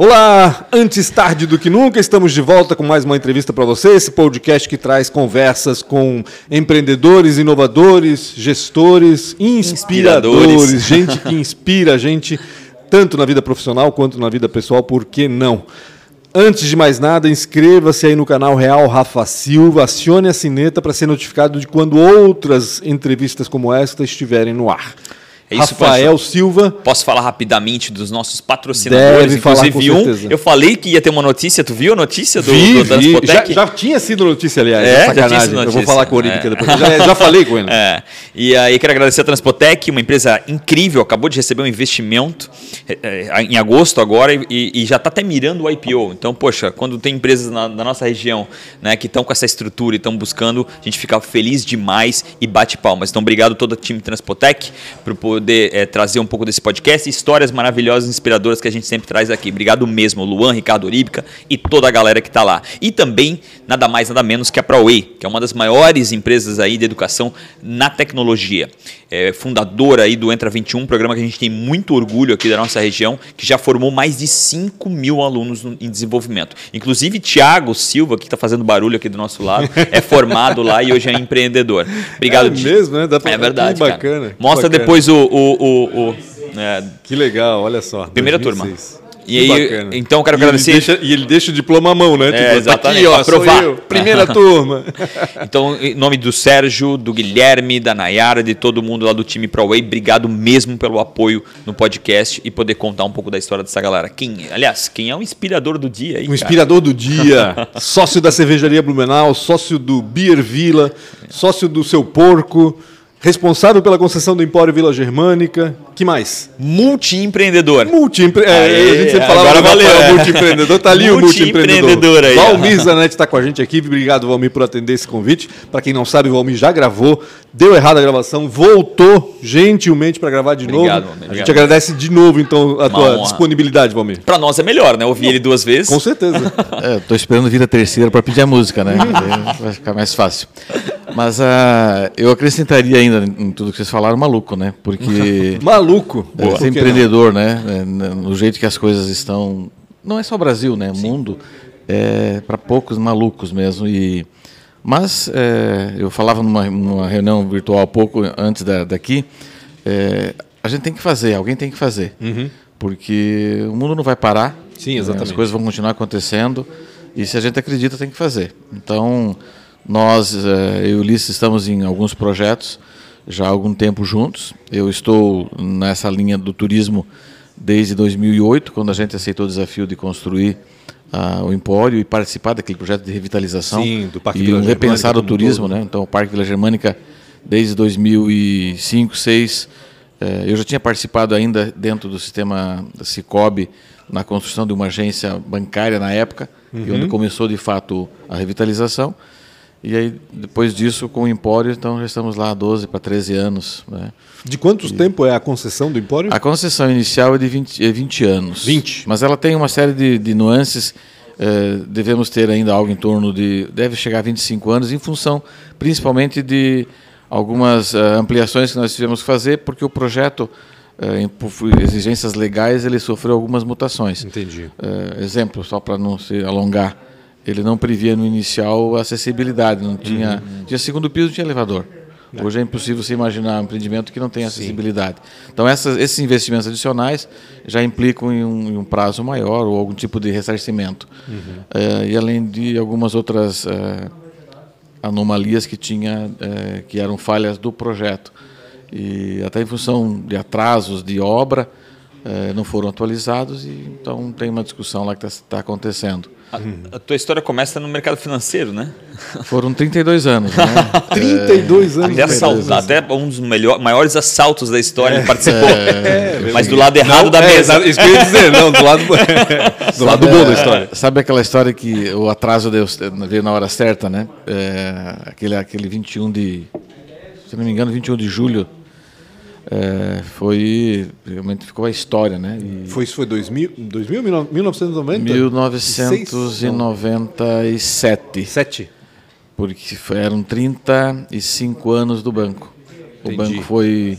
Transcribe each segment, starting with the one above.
Olá, antes tarde do que nunca, estamos de volta com mais uma entrevista para você, esse podcast que traz conversas com empreendedores, inovadores, gestores, inspiradores, Inspiradores. gente que inspira a gente tanto na vida profissional quanto na vida pessoal, por que não? Antes de mais nada, inscreva-se aí no canal Real Rafa Silva, acione a sineta para ser notificado de quando outras entrevistas como esta estiverem no ar. É isso, Rafael Silva, Posso falar rapidamente dos nossos patrocinadores, Deve falar inclusive um. certeza. Eu falei que ia ter uma notícia, tu viu a notícia do, Vi, do vi. Já, Transpotec? já tinha sido notícia, aliás. É, É, já tinha sacanagem. sido Eu vou notícia. falar com o Olímpica É. depois. Já, já falei com ele. É. E aí quero agradecer a Transpotec, uma empresa incrível, acabou de receber um investimento é, é, em agosto agora e, e já está até mirando o IPO. Então, poxa, quando tem empresas na, na nossa região né, que estão com essa estrutura e estão buscando, a gente fica feliz demais e bate palmas. Então, obrigado a todo o time Transpotec por poder é, trazer um pouco desse podcast e histórias maravilhosas, inspiradoras que a gente sempre traz aqui. Obrigado mesmo, Luan, Ricardo Oríbica e toda a galera que está lá. E também, nada mais, nada menos que a ProWay, que é uma das maiores empresas aí de educação na tecnologia. É fundadora aí do Entra 21, um programa que a gente tem muito orgulho aqui da nossa região, que já formou mais de 5 mil alunos no- em desenvolvimento. Inclusive, Tiago Silva, que está fazendo barulho aqui do nosso lado, é formado lá e hoje é empreendedor. Obrigado, É mesmo, né? Dá pra- É verdade. que cara. bacana, que Mostra bacana. depois o. o, o, o- é, Que legal, olha só. Primeira 2006. E Que aí, bacana. então, quero E ele agradecer- deixa- e ele deixa o diploma à mão, né? É, tá exatamente, aqui, ó, pra sou provar. eu, primeira turma. Então, em nome do Sérgio, do Guilherme, da Nayara, de todo mundo lá do time ProWay, obrigado mesmo pelo apoio no podcast e poder contar um pouco da história dessa galera. Quem, aliás, quem é o inspirador do dia aí? O cara? inspirador do dia, sócio da cervejaria Blumenau, sócio do Beer Villa, sócio do Seu Porco, responsável pela concessão do Empório Vila Germânica. Que mais? Multi-empreendedor. Multiempre... é, Aê, a gente sempre falava agora valeu, Rafael é. multiempreendedor, tá ali o multiempreendedor. Multiempreendedor aí. Valmir Zanetti está com a gente aqui, obrigado Valmir por atender esse convite. Para quem não sabe, o Valmir já gravou, deu errado a gravação, voltou gentilmente para gravar de Obrigado, novo. Valmir, a obrigado. gente agradece de novo então a Uma tua honra. disponibilidade, Valmir. Pra nós é melhor, né? Ouvir ele duas vezes. Com certeza. É, tô esperando vir a terceira para pedir a música, né? Vai ficar mais fácil. Mas ah, eu acrescentaria ainda em tudo que vocês falaram, maluco, né? Porque Maluco. é, ser empreendedor, né? É, No jeito que as coisas estão. Não é só Brasil, né? O mundo é para poucos malucos mesmo. E, mas é, eu falava numa, numa reunião virtual pouco antes da, daqui. é, a gente tem que fazer, alguém tem que fazer. Porque o mundo não vai parar. Uhum. Sim, né? exatamente. As coisas vão continuar acontecendo. E se a gente acredita, tem que fazer. Então, nós, eh, eu e Ulisses, estamos em alguns projetos já há algum tempo juntos. Eu estou nessa linha do turismo desde 2008, quando a gente aceitou o desafio de construir ah, o Empório e participar daquele projeto de revitalização Sim, do Parque e Vila um repensar o turismo, todo. né? Então, o Parque Vila Germânica, desde 2005, 2006, eh, eu já tinha participado ainda dentro do sistema Cicobi na construção de uma agência bancária na época, e Uhum. onde começou de fato a revitalização. E aí, depois disso, com o Empório, então já estamos lá há 12 para 13 anos. Né? De quantos tempo é a concessão do Empório? A concessão inicial é de 20, é 20 anos. 20. Mas ela tem uma série de, de nuances. eh, devemos ter ainda algo em torno de. Deve chegar a 25 anos, em função principalmente de algumas eh, ampliações que nós tivemos que fazer, porque o projeto, eh, em- por exigências legais, ele sofreu algumas mutações. Entendi. Eh, exemplo, só para não se alongar, ele não previa no inicial acessibilidade, não tinha, tinha segundo piso, não tinha elevador. Hoje é impossível você imaginar um empreendimento que não tem acessibilidade. Então, essas, esses investimentos adicionais já implicam em um, em um prazo maior ou algum tipo de ressarcimento. Eh, e além de algumas outras eh, anomalias que tinha, eh, que eram falhas do projeto. E até em função de atrasos de obra, não foram atualizados e então tem uma discussão lá que está acontecendo. A, a tua história começa no mercado financeiro, né? Foram 32 anos, né? 32 anos. Até, de assal- empresa. até um dos melhor, maiores assaltos da história ele participou. É, Mas do lado errado Não, da é, mesa. Isso que eu ia dizer, não, do lado, do lado bom da história. É, Sabe aquela história que o atraso deu, veio na hora certa, né? É, aquele, aquele 21 de. Se não me engano, 21 de julho. É, foi. Realmente ficou a história, né? E Foi, isso foi 2000, 2000 1990? 1997. Sete. Porque foi- eram 35 anos do banco. O Entendi. banco foi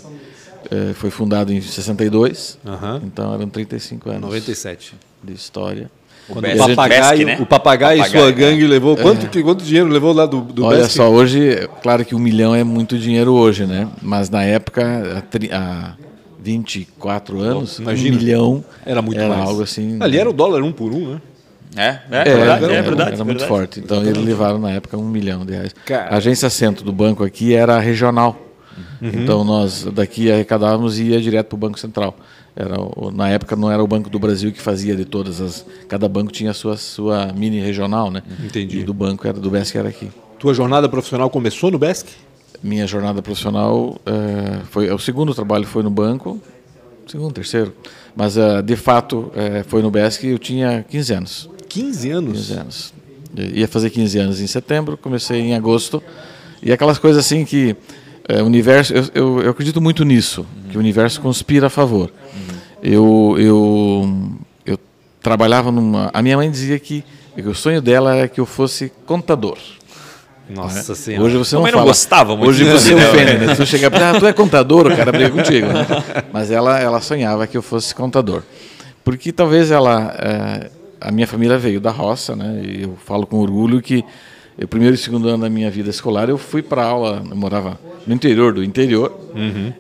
eh, foi fundado em 62, Aham. então eram 35 anos 97. de história. Quando Besc- o papagaio, Besc, né? o papagaio e Papagaio, sua né? gangue levou. Quanto, que- quanto dinheiro levou lá do, do Olha Besc? só, hoje, é claro que um milhão é muito dinheiro hoje, né? Mas na época, há, tri- há 24 anos, imagina. um milhão Era muito era mais. algo assim. Ali era o dólar um por um, né? É, é, É, verdade, era, é verdade. era muito verdade. forte. Então eles levaram na época um milhão de reais. Cara. A agência centro do banco aqui era regional. Então nós daqui arrecadávamos e ia direto para o Banco Central. Era, na época não era o Banco do Brasil que fazia de todas as. Cada banco tinha a sua, sua mini regional, né? Entendi. E do banco era do BESC era aqui. Tua jornada profissional começou no Besc? Minha jornada profissional eh, foi o segundo trabalho foi no banco, segundo, terceiro, mas eh, de fato eh, foi no BESC eu tinha 15 anos. 15 anos. 15 anos. Ia fazer 15 anos em setembro, comecei em agosto. E aquelas coisas assim que é, universo, eu, eu, eu acredito muito nisso, que o universo conspira a favor. Eu, eu, eu trabalhava numa. A minha mãe dizia que, que o sonho dela era que eu fosse contador. Nossa senhora. Hoje você não não fala. gostava muito Hoje você né? ofende, né? Tu chegar para ah, tu é contador, o cara briga contigo. Né? Mas ela, ela sonhava que eu fosse contador. Porque talvez ela. eh, a minha família veio da roça, né? E eu falo com orgulho que o primeiro e segundo ano da minha vida escolar eu fui para aula, eu morava no interior do interior,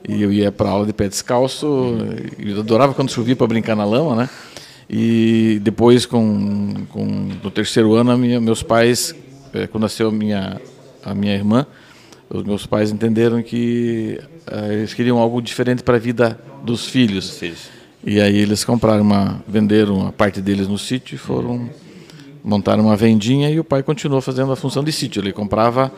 e eu ia para aula de pé descalço, e eu adorava quando chovia para brincar na lama, né? E depois, com, com no terceiro ano, a minha, meus pais, eh, quando nasceu a minha, a minha irmã, os meus pais entenderam que eh, eles queriam algo diferente para a vida dos filhos. filhos. E aí eles compraram uma, venderam a parte deles no sítio e foram montaram uma vendinha e o pai continuou fazendo a função de sítio. Ele comprava,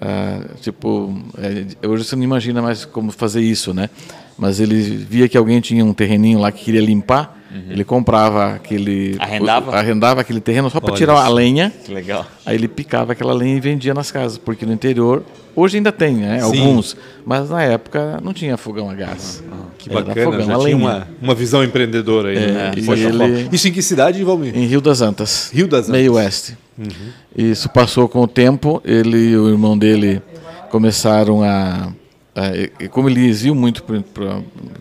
ah, tipo, eh, hoje você não imagina mais como fazer isso, né? Mas ele via que alguém tinha um terreninho lá que queria limpar, ele comprava aquele, Arrendava? arrendava aquele terreno só para tirar a lenha. Que legal. Aí ele picava aquela lenha e vendia nas casas, porque no interior, hoje ainda tem, né? Sim. Alguns, mas na época não tinha fogão a gás. Que bacana, já tinha uma, uma visão empreendedora aí. né? e Poxa, ele-. Isso em que cidade, Valmir? Em Rio das Antas. Rio das Antas. Uhum. Meio oeste. Isso passou com o tempo, ele e o irmão dele começaram a... a- como eles iam muito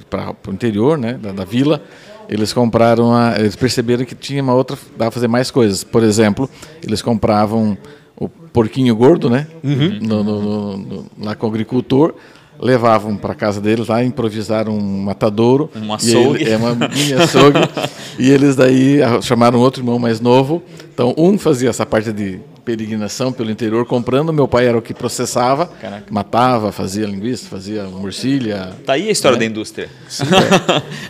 para o interior, né, da, da vila, eles compraram, a, eles perceberam que tinha uma outra, dava para fazer mais coisas. Por exemplo, eles compravam o porquinho gordo, né, Uhum. no- no- no- no- lá com o agricultor, levavam para casa deles lá, improvisaram um matadouro. Um açougue. ele- é uma mini açougue. e eles daí chamaram outro irmão mais novo. Então, um fazia essa parte de peregrinação pelo interior comprando. Meu pai era o que processava, Caraca. matava, fazia linguiça, fazia morcilha. Tá aí a história da indústria.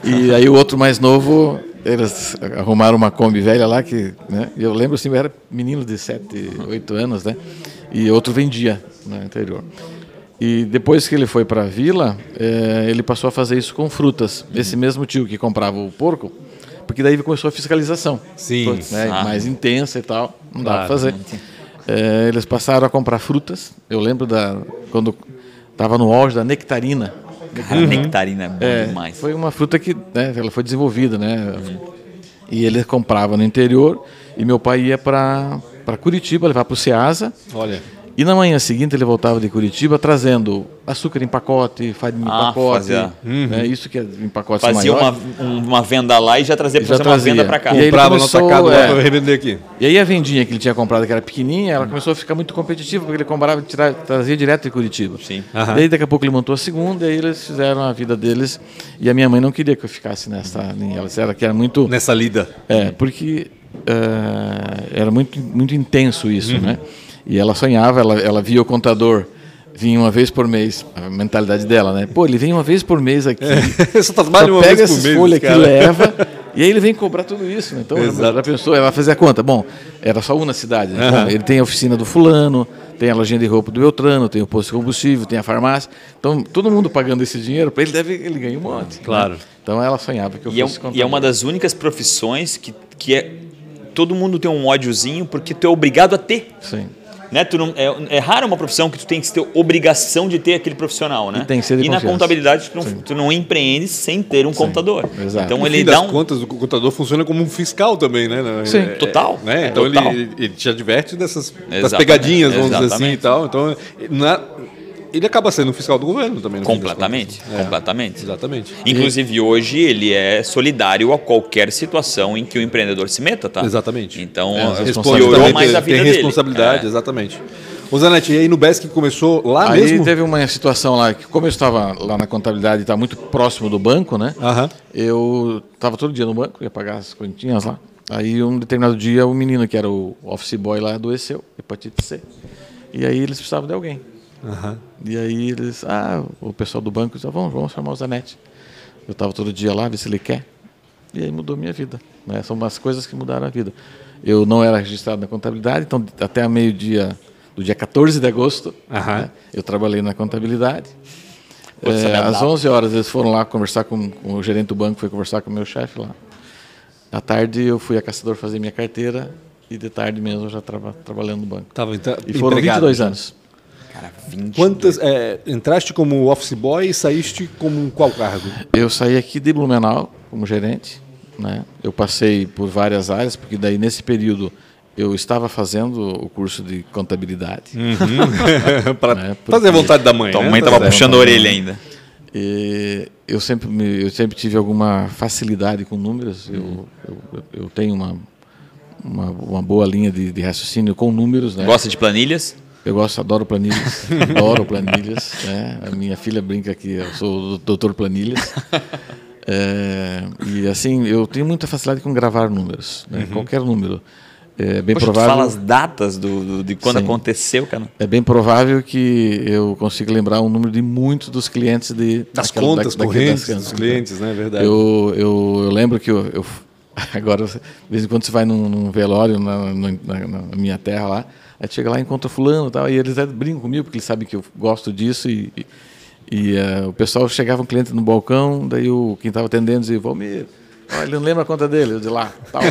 E aí o outro mais novo, eles arrumaram uma Kombi velha lá que, né? Eu lembro assim, eu era menino de 7, 8 anos, né? E outro vendia no interior. E depois que ele foi para a vila, eh, ele passou a fazer isso com frutas. Esse mesmo tio que comprava o porco, porque daí começou a fiscalização. Sim. Né, Ah. mais intensa e tal, não dá Claro. para fazer. Eh, eles passaram a comprar frutas. Eu lembro da quando estava no auge da nectarina. Cara, nectarina é bom É, demais. foi uma fruta que né, ela foi desenvolvida, né? E ele comprava no interior e meu pai ia para para Curitiba levar para o Ceasa. Olha, E na manhã seguinte ele voltava de Curitiba trazendo açúcar em pacote, farinha em Ah, pacote, fazia. né, isso que é em pacotes Fazia maiores. uma, um- uma venda lá e já trazia Já para fazer uma trazia. venda para cá. E comprava no começou, atacado lá é. para revender aqui. E aí a vendinha que ele tinha comprado, que era pequenininha, ela começou a ficar muito competitiva, porque ele comprava, tirava, trazia direto de Curitiba. Sim. Aham. Daí daqui a pouco ele montou a segunda, e aí eles fizeram a vida deles. E a minha mãe não queria que eu ficasse nessa linha. Ela disse que era muito... Nessa lida. É, porque eh, era muito, muito intenso isso, né? E ela sonhava, ela, ela via o contador vinha uma vez por mês, a mentalidade dela, né? Pô, ele vem uma vez por mês aqui, Só trabalha só uma pega vez por mês, folhas aqui, cara. leva, e aí ele vem cobrar tudo isso, né? Então, Exato. ela pensou, ela fazia a conta. Bom, era só uma na cidade, né? Bom, ele tem a oficina do fulano, tem a lojinha de roupa do Beltrano, tem o posto de combustível, tem a farmácia. Então, todo mundo pagando esse dinheiro, para ele deve, ele ganha um monte. né? Claro. Então, ela sonhava que eu E é, fosse contador. e é uma das únicas profissões que, que é. Todo mundo tem um ódiozinho porque tu é obrigado a ter. Sim. Né? Tu não, é, é rara uma profissão que tu tem que ter obrigação de ter aquele profissional, né? E tem que ser de E na confiança. contabilidade tu não, tu não empreende sem ter um contador. exato. Então No ele fim dá um. contas, o contador funciona como um fiscal também, né? Sim. É, Total. né? Então Total. Ele, ele te adverte dessas das Exatamente, pegadinhas, vamos dizer assim e exatamente. tal. Então, na- ele acaba sendo um fiscal do governo também. no fim das Completamente. É, completamente. Exatamente. Inclusive, hoje, ele é solidário a qualquer situação em que o empreendedor se meta, tá? Exatamente. Então, É, piorou mais a tem vida dele. responsabilidade, É. exatamente. Ô Zanetti, e aí no BESC começou lá Aí mesmo? teve uma situação lá, que como eu estava lá na contabilidade e estava muito próximo do banco, né? Aham. Eu estava todo dia no banco, ia pagar as continhas lá. Aí um determinado dia o menino que era o office boy lá adoeceu, hepatite C. E aí eles precisavam de alguém. Aham. E aí eles, ah, o pessoal do banco disse, "Ah, vamos, vamos chamar o Zanetti. Eu estava todo dia lá, ver se ele quer. E aí mudou minha vida. Né? São umas coisas que mudaram a vida. Eu não era registrado na contabilidade, então até a meio-dia do dia 14 de agosto, Aham. né, eu trabalhei na contabilidade. É, às dá- 11 horas eles foram lá conversar com, com o gerente do banco, foi conversar com o meu chefe lá. À tarde eu fui a caçador fazer minha carteira e de tarde mesmo eu já estava trabalhando no banco. Tava então, E foram empregado 22 já. anos. Cara, 20. Quantas, é, entraste como office boy e saíste como qual cargo? Eu saí aqui de Blumenau como gerente, né? Eu passei por várias áreas, porque daí nesse período eu estava fazendo o curso de contabilidade. para É, porque- fazer a vontade da mãe. Tua né? mãe tava certo. puxando a orelha ainda. E eu sempre me- eu sempre tive alguma facilidade com números. Eu, eu, eu tenho uma, uma uma boa linha de, de raciocínio com números, né? Gosta de planilhas? Eu gosto, adoro planilhas, adoro planilhas. né? A minha filha brinca que eu sou o doutor planilhas. É, e assim, eu tenho muita facilidade com gravar números, né? qualquer número. É bem Poxa, tu provável. fala as datas do, do- de quando Sim. aconteceu, cara. É bem provável que eu consiga lembrar um número de muitos dos clientes de Das daquela- contas da- correntes das- dos clientes, né? Verdade. Eu, eu, eu lembro que eu, eu- agora de vez em quando você vai num, num velório na- na- na minha terra lá, aí chega lá e encontra fulano e tal, e eles até brincam comigo porque eles sabem que eu gosto disso e, e, e, eh, o pessoal chegava um cliente no balcão, daí o quem estava atendendo dizia, Valmir, ó, ele não lembra a conta dele, eu de lá, tal. né?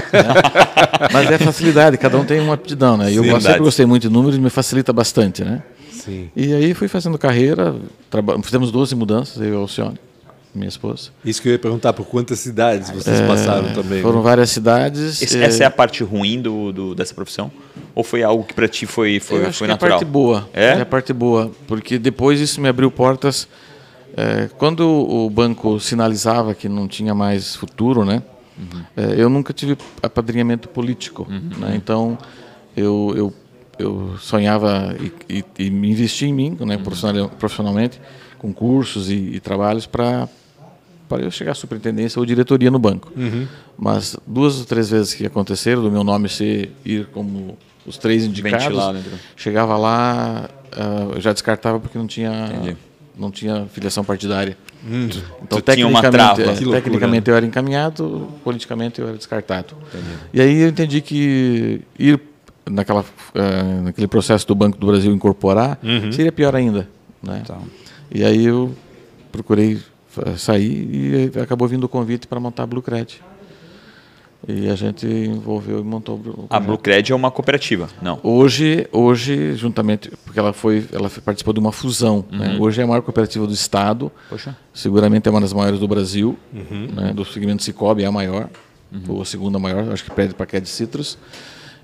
Mas é facilidade, cada um tem uma aptidão, né? E eu verdade. sempre gostei muito de números me facilita bastante, né? Sim. E aí fui fazendo carreira, fizemos 12 mudanças, eu e a Alcione, minha esposa. Isso que eu ia perguntar, por quantas cidades vocês passaram também? É, Foram né? várias cidades. Esse- eh, essa é a parte ruim do, do- dessa profissão? Ou foi algo que pra ti foi, foi, eu acho foi que é a natural? parte boa. É? a parte boa, porque depois isso me abriu portas. eh, quando o banco sinalizava que não tinha mais futuro, né? Uhum. eh, eu nunca tive apadrinhamento político, né? Então eu, eu, eu sonhava e, e, e me investi em mim, Uhum. né? Profissional- Profissionalmente, com cursos e, e trabalhos para para eu chegar à superintendência ou diretoria no banco. Mas duas ou três vezes que aconteceram do meu nome ser ir como os três indicados, Ventilado, então. chegava lá, ah, eu já descartava porque não tinha Entendi. não tinha filiação partidária. Então tu tinha uma tecnicamente, é, loucura, tecnicamente eu era encaminhado, politicamente eu era descartado. E aí eu entendi que ir naquela eh, naquele processo do Banco do Brasil incorporar seria pior ainda, né? Tá. E aí eu procurei fa- sair e acabou vindo o convite para montar a Blue Cred. E a gente envolveu e montou o Blue o A projeto. Blue Cred é uma cooperativa? Não. Hoje, hoje, juntamente, porque ela foi, ela participou de uma fusão. né? Hoje é a maior cooperativa do estado. Poxa. Seguramente é uma das maiores do Brasil. né? Do segmento Cicobi é a maior, ou a segunda maior, acho que perde para a Cred Citrus.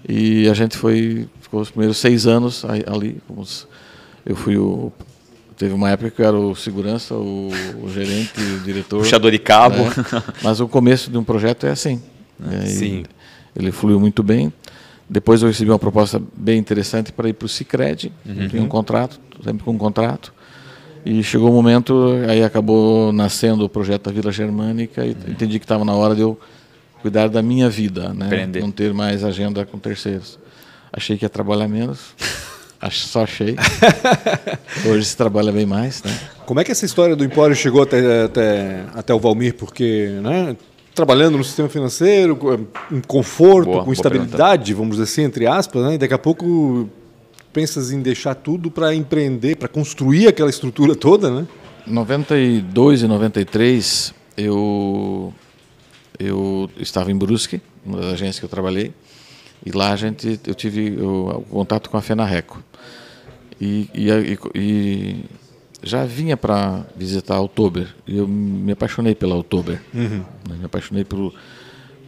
E a gente foi, ficou os primeiros seis anos ali. eu fui o Teve uma época que eu era o segurança, o, o gerente, o diretor. Puxador de cabo. né? Mas o começo de um projeto é assim. né? E Sim. Ele fluiu muito bem. Depois eu recebi uma proposta bem interessante para ir para o Cicred. Tinha um contrato, sempre com um contrato. E chegou o momento, aí acabou nascendo o projeto da Vila Germânica e entendi que estava na hora de eu cuidar da minha vida, né? Empreender. não ter mais agenda com terceiros. Achei que ia trabalhar menos, ach- só achei. Hoje se trabalha bem mais, né? Como é que essa história do Empório chegou até, até, até o Valmir? Porque, né, trabalhando no sistema financeiro, com conforto, Boa, com estabilidade, vamos dizer assim, entre aspas, né? E daqui a pouco pensas em deixar tudo para empreender, para construir aquela estrutura toda, né? 92 e 93 eu eu estava em Brusque, uma das agências que eu trabalhei, e lá a gente eu tive o, o contato com a Fenarreco. E, e, e, já vinha para visitar a Oktober, e eu me apaixonei pela Oktober. né? Me apaixonei pelo,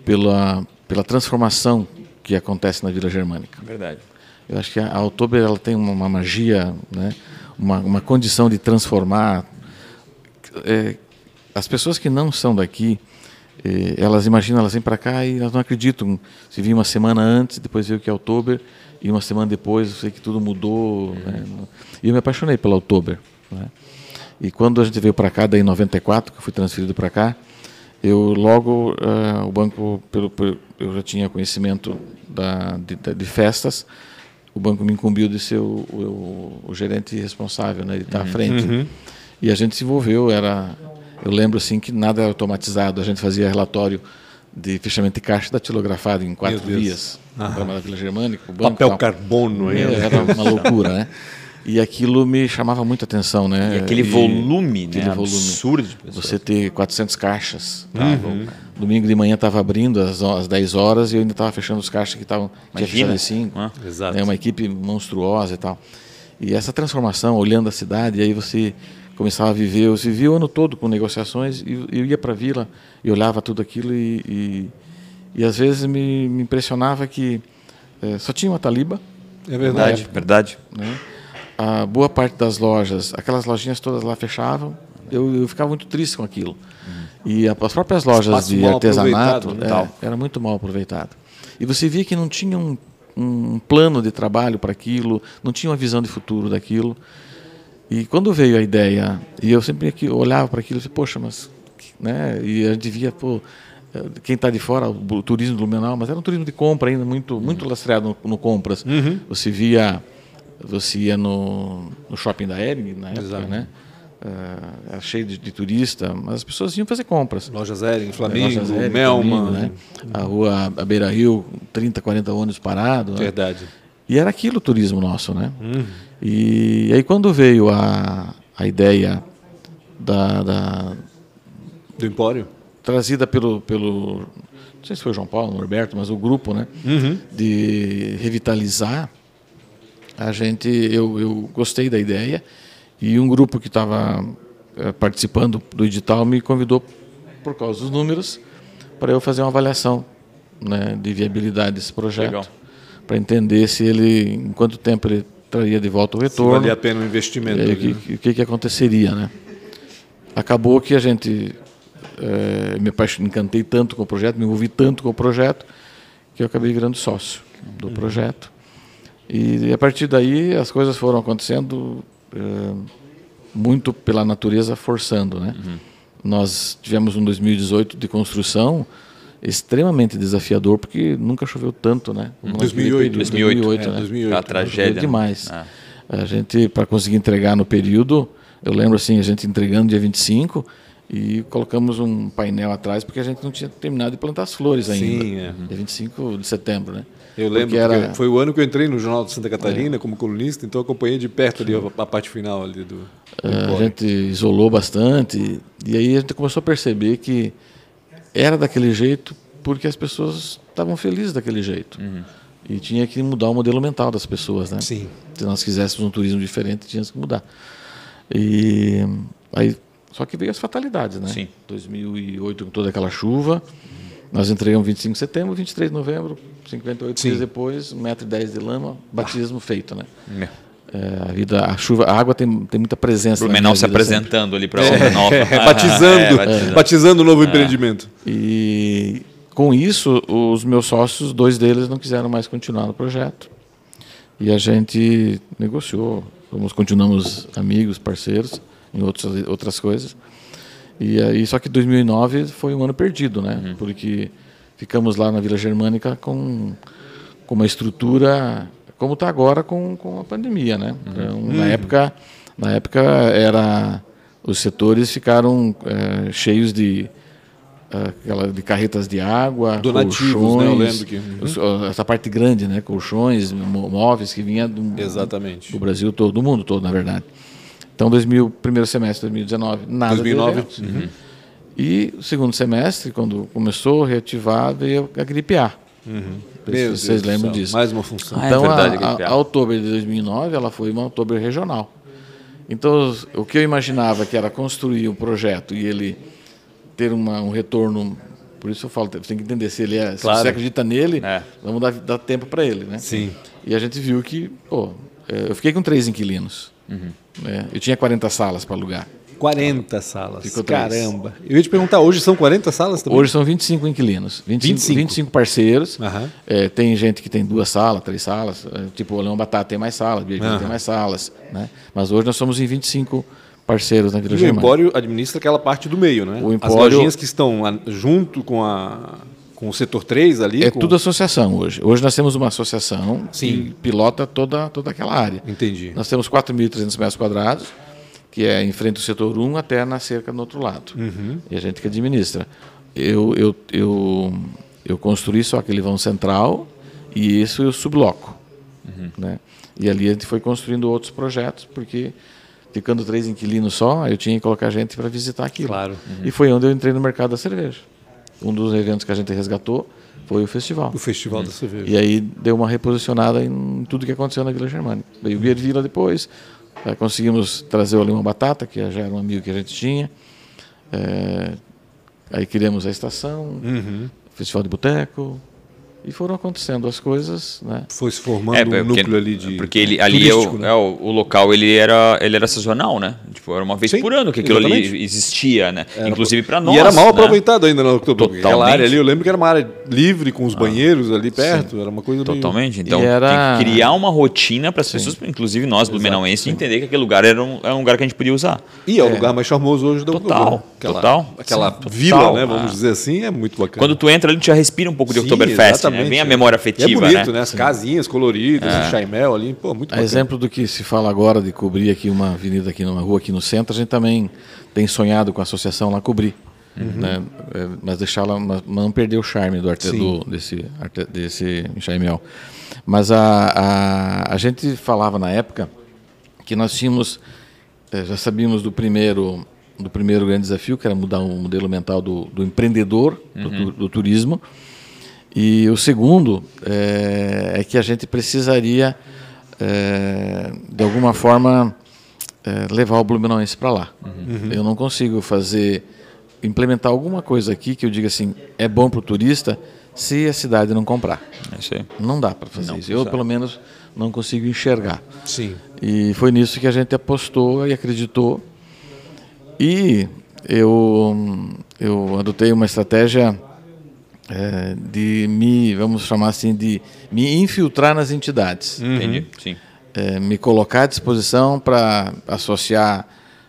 pela pela transformação que acontece na Vila Germânica. Verdade. Eu acho que a, a Oktober ela tem uma, uma magia, né? uma, uma condição de transformar. É, as pessoas que não são daqui, elas imaginam, elas vêm para cá e elas não acreditam. Se vir uma semana antes, depois veio que é outubro, e uma semana depois eu sei que tudo mudou. Né? E eu me apaixonei pela outubro. Né? E quando a gente veio para cá, daí em 94, que eu fui transferido para cá, eu logo, uh, o banco, pelo, pelo, eu já tinha conhecimento da, de, de, festas, o banco me incumbiu de ser o, o, o gerente responsável, né, de estar uhum. à frente. Uhum. E a gente se envolveu, era, eu lembro assim que nada era automatizado, a gente fazia relatório de fechamento de caixa datilografado em quatro dias, na Vila Germânica. O banco, Papel tal. carbono. É, era uma loucura, né? E aquilo me chamava muita atenção, né? E aquele e volume, aquele né? Volume. Absurdo. Você ter 400 caixas. Tá? Uhum. Domingo de manhã estava abrindo às, às 10 horas e eu ainda estava fechando os caixas que estavam tinha às 5. Ah, exato. É uma equipe monstruosa e tal. E essa transformação, olhando a cidade, aí você começava a viver, eu vivia o ano todo com negociações e eu ia para a vila e olhava tudo aquilo e, e, e às vezes me, me impressionava que é, só tinha uma taliba. É verdade, época, verdade. Né? a boa parte das lojas, aquelas lojinhas todas lá fechavam. Eu, eu ficava muito triste com aquilo. Uhum. E as próprias lojas Espaço de artesanato né? é, era muito mal aproveitado. E você via que não tinha um, um plano de trabalho para aquilo, não tinha uma visão de futuro daquilo. E quando veio a ideia, e eu sempre aqui olhava para aquilo e poxa, mas. Né? E a gente via, pô, quem está de fora, o turismo do Blumenau, mas era um turismo de compra ainda, muito, muito uhum. lastreado no, no compras. Uhum. Você via você ia no, no shopping da Ering, na época, Exato. né? Uh, era cheio de, de, turista, mas as pessoas iam fazer compras. Lojas Ering, Flamengo, Lojas Ering, Melma. Flamengo, né? A rua a Beira Rio, 30, 40 ônibus parados. Né? Verdade. Né? E era aquilo o turismo nosso, né? Uhum. E, aí quando veio a, a ideia da, da, Do Empório? Trazida pelo, pelo. Não sei se foi o João Paulo, o Norberto, mas o grupo, né? Uhum. De revitalizar a gente, eu, eu gostei da ideia e um grupo que estava é, participando do edital me convidou por causa dos números para eu fazer uma avaliação né, de viabilidade desse projeto para entender se ele, em quanto tempo ele traria de volta o retorno. Se valia a pena o investimento. E o que, né? que, que, aconteceria, né? Acabou que a gente é, me encantei tanto com o projeto, me envolvi tanto com o projeto que eu acabei virando sócio do uhum. projeto. E, a partir daí as coisas foram acontecendo é, muito pela natureza forçando, né? Uhum. Nós tivemos um 2018 de construção extremamente desafiador porque nunca choveu tanto, né? 2008, 2008, 2008, é, né? 2008, a tragédia. Né? demais. Ah. A gente para conseguir entregar no período, eu lembro assim, a gente entregando dia 25 e colocamos um painel atrás porque a gente não tinha terminado de plantar as flores ainda. Sim, é. Dia 25 de setembro, né? Eu lembro, era... foi o ano que eu entrei no Jornal de Santa Catarina é. como colunista, então acompanhei de perto ali a, a parte final ali do. do é, a gente isolou bastante e aí a gente começou a perceber que era daquele jeito porque as pessoas estavam felizes daquele jeito. Uhum. E tinha que mudar o modelo mental das pessoas, né? Sim. Se nós quiséssemos um turismo diferente, tinha que mudar. E aí, só que veio as fatalidades, né? Sim. 2008 com toda aquela chuva. Nós entregamos 25 de setembro, 23 de novembro, 58 Sim. dias depois, 1,10m de lama, batismo ah. feito, né? É, a vida, a chuva, a água tem, tem muita presença. Blumenau se apresentando sempre. ali para é, nova. É, batizando, é, batizando o novo é. empreendimento. E com isso, os meus sócios, dois deles não quiseram mais continuar no projeto. E a gente negociou, fomos, continuamos amigos, parceiros em outras, outras coisas. E aí, só que 2009 foi um ano perdido, né? Uhum. Porque ficamos lá na Vila Germânica com, com uma estrutura como está agora com, com a pandemia, né? Uhum. Então, na uhum. época, na época era os setores ficaram é, cheios de aquela de carretas de água, Donativos, colchões, né? Eu lembro que uhum. essa parte grande, né? Colchões, móveis que vinha do, Exatamente. do Brasil todo, do mundo todo, na verdade. Então, 2000, primeiro semestre de 2019, nada 2009. de uhum. E o segundo semestre, quando começou a reativar, veio a gripe A. Uhum. Vocês lembram disso. Mais uma função. Ah, é então, verdade, a, a, a outubro de 2009, ela foi uma outubro regional. Então, o que eu imaginava que era construir um projeto e ele ter uma, um retorno por isso eu falo, você tem que entender se ele é, claro. se você acredita nele, é. vamos dar, dar tempo para ele, né? Sim. E a gente viu que, pô, é, eu fiquei com três inquilinos Né? Eu tinha 40 salas para alugar. 40 salas. Ficou três. Caramba. Eu ia te perguntar, hoje são 40 salas também? Hoje são 25 inquilinos, 25, 25. 25 parceiros. Aham. É, tem gente que tem duas salas, três salas. é, Tipo, o Leão Batata tem mais salas, Bia Aham. tem mais salas. Né? Mas hoje nós somos em 25 parceiros na Vila E o. Empório administra aquela parte do meio, né? O As Empório- lojinhas que estão junto com, a, com o setor 3 ali. É com- tudo associação hoje. Hoje nós temos uma associação Sim. que pilota toda, toda aquela área. Entendi. Nós temos 4.300 metros quadrados, que é em frente ao setor 1 até na cerca do outro lado. Uhum. E a gente que administra. Eu, eu, eu, eu construí só aquele vão central e isso eu subloco. Uhum. Né? E ali a gente foi construindo outros projetos, porque ficando três inquilinos só, eu tinha que colocar gente para visitar aquilo. Claro. E foi onde eu entrei no mercado da cerveja. Um dos eventos que a gente resgatou foi o festival. O Festival da Cerveja. E aí deu uma reposicionada em tudo que aconteceu na Vila Germânica. Veio o Beer Vila depois, conseguimos trazer o Alemão Batata, que já era um amigo que a gente tinha. Eh, aí criamos a estação, Uhum. Festival de Boteco, e foram acontecendo as coisas, né? Foi se formando É, um porque, núcleo ali de. porque ele, ali é o, né? é o, o local ele era, ele era sazonal, né? Tipo, era uma vez Sim, por ano que aquilo exatamente. ali existia, né? Inclusive para nós. E era mal né? aproveitado ainda na Oktoberfest. Aquela área ali, eu lembro que era uma área livre, com os banheiros ali perto. Era uma coisa meio- Totalmente. Então, era- tem que criar uma rotina para as pessoas, inclusive nós, blumenauenses, entender que aquele lugar era um, era um lugar que a gente podia usar. E é o lugar mais charmoso hoje da Total. Aquela, total. Aquela Sim, vila, total. né? Vamos Ah. dizer assim, é muito bacana. Quando tu entra ali, tu já respira um pouco de Sim, Oktoberfest, exatamente. Vem a memória E afetiva, é bonito, né? né? As casinhas coloridas, o chaimel ali, pô, muito A bacana. exemplo do que se fala agora de cobrir aqui uma avenida aqui numa rua aqui no centro, a gente também tem sonhado com a associação lá cobrir, né? É, mas deixá-la, mas não perder o charme do arte, do, desse arte, desse enxaimel. Mas a, a, a gente falava na época que nós tínhamos, eh, já sabíamos do primeiro do primeiro grande desafio, que era mudar o modelo mental do, do empreendedor, do, tu- do turismo, e o segundo é, é que a gente precisaria, é, de alguma forma, é, levar o Blumenauense para lá. Eu não consigo fazer, implementar alguma coisa aqui que eu diga assim, é bom para o turista se a cidade não comprar. É. Não dá para fazer isso. Eu, pelo menos, não consigo enxergar. Sim. E foi nisso que a gente apostou e acreditou. E eu, eu adotei uma estratégia eh, de me, vamos chamar assim, de me infiltrar nas entidades. Entendi. Sim. Eh, me colocar à disposição para associar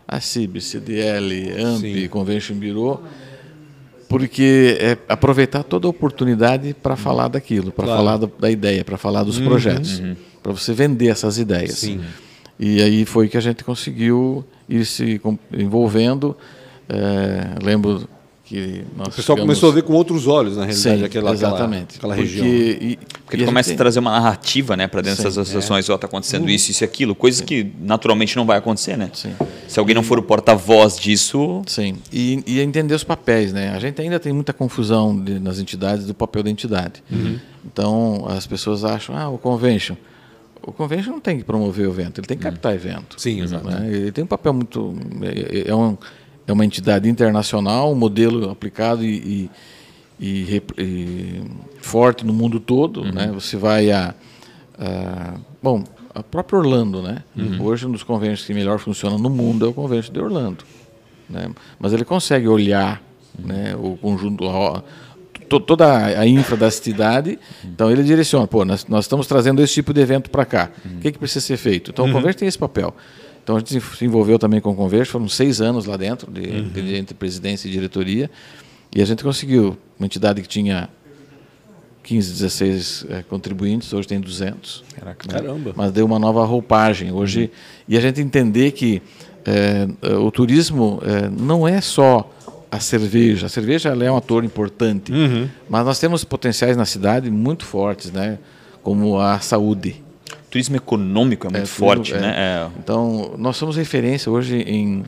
a CIB, CDL, AMP, Sim. Convention Bureau, porque é aproveitar toda a oportunidade para falar daquilo, para Claro. falar da, da ideia, para falar dos projetos, para você vender essas ideias. Sim. E aí foi que a gente conseguiu ir se envolvendo. eh, lembro que nós O pessoal ficamos- começou a ver com outros olhos, na realidade, Sim, aquela, exatamente. aquela, aquela Porque- região. e- Porque e começa a gente- trazer uma narrativa né, para dentro Sim, dessas associações, ó, tá acontecendo isso, isso e aquilo, coisas que naturalmente não vai acontecer, né? Sim. Se alguém não for o porta-voz disso, Sim, e, e entender os papéis, né? A gente ainda tem muita confusão de- nas entidades do papel da entidade. Uhum. Então as pessoas acham, ah, o convention. O convention não tem que promover o evento, ele tem que captar evento. Sim, exato. né? Ele tem um papel muito. É, é um- é uma entidade internacional, um modelo aplicado e, e- e e forte no mundo todo. Né? Você vai a, a- Bom, a própria Orlando, né? Hoje um dos conventos que melhor funciona no mundo é o convento de Orlando. Né? Mas ele consegue olhar né, o conjunto, a- to- toda a infra da cidade, então ele direciona, pô, nós, nós estamos trazendo esse tipo de evento para cá, o que, que precisa ser feito? Então o Converge tem esse papel. Então a gente se envolveu também com o Converge, foram seis anos lá dentro, de, de- entre presidência e diretoria, e a gente conseguiu, uma entidade que tinha 15, 16 eh, contribuintes, hoje tem 200. Caraca. Caramba. Mas deu uma nova roupagem hoje. E a gente entender que eh, o turismo eh, não é só a cerveja. A cerveja é um ator importante. Mas nós temos potenciais na cidade muito fortes, né? como a saúde. turismo econômico é muito É, forte, tudo, né? é. É. Então, nós somos referência hoje em,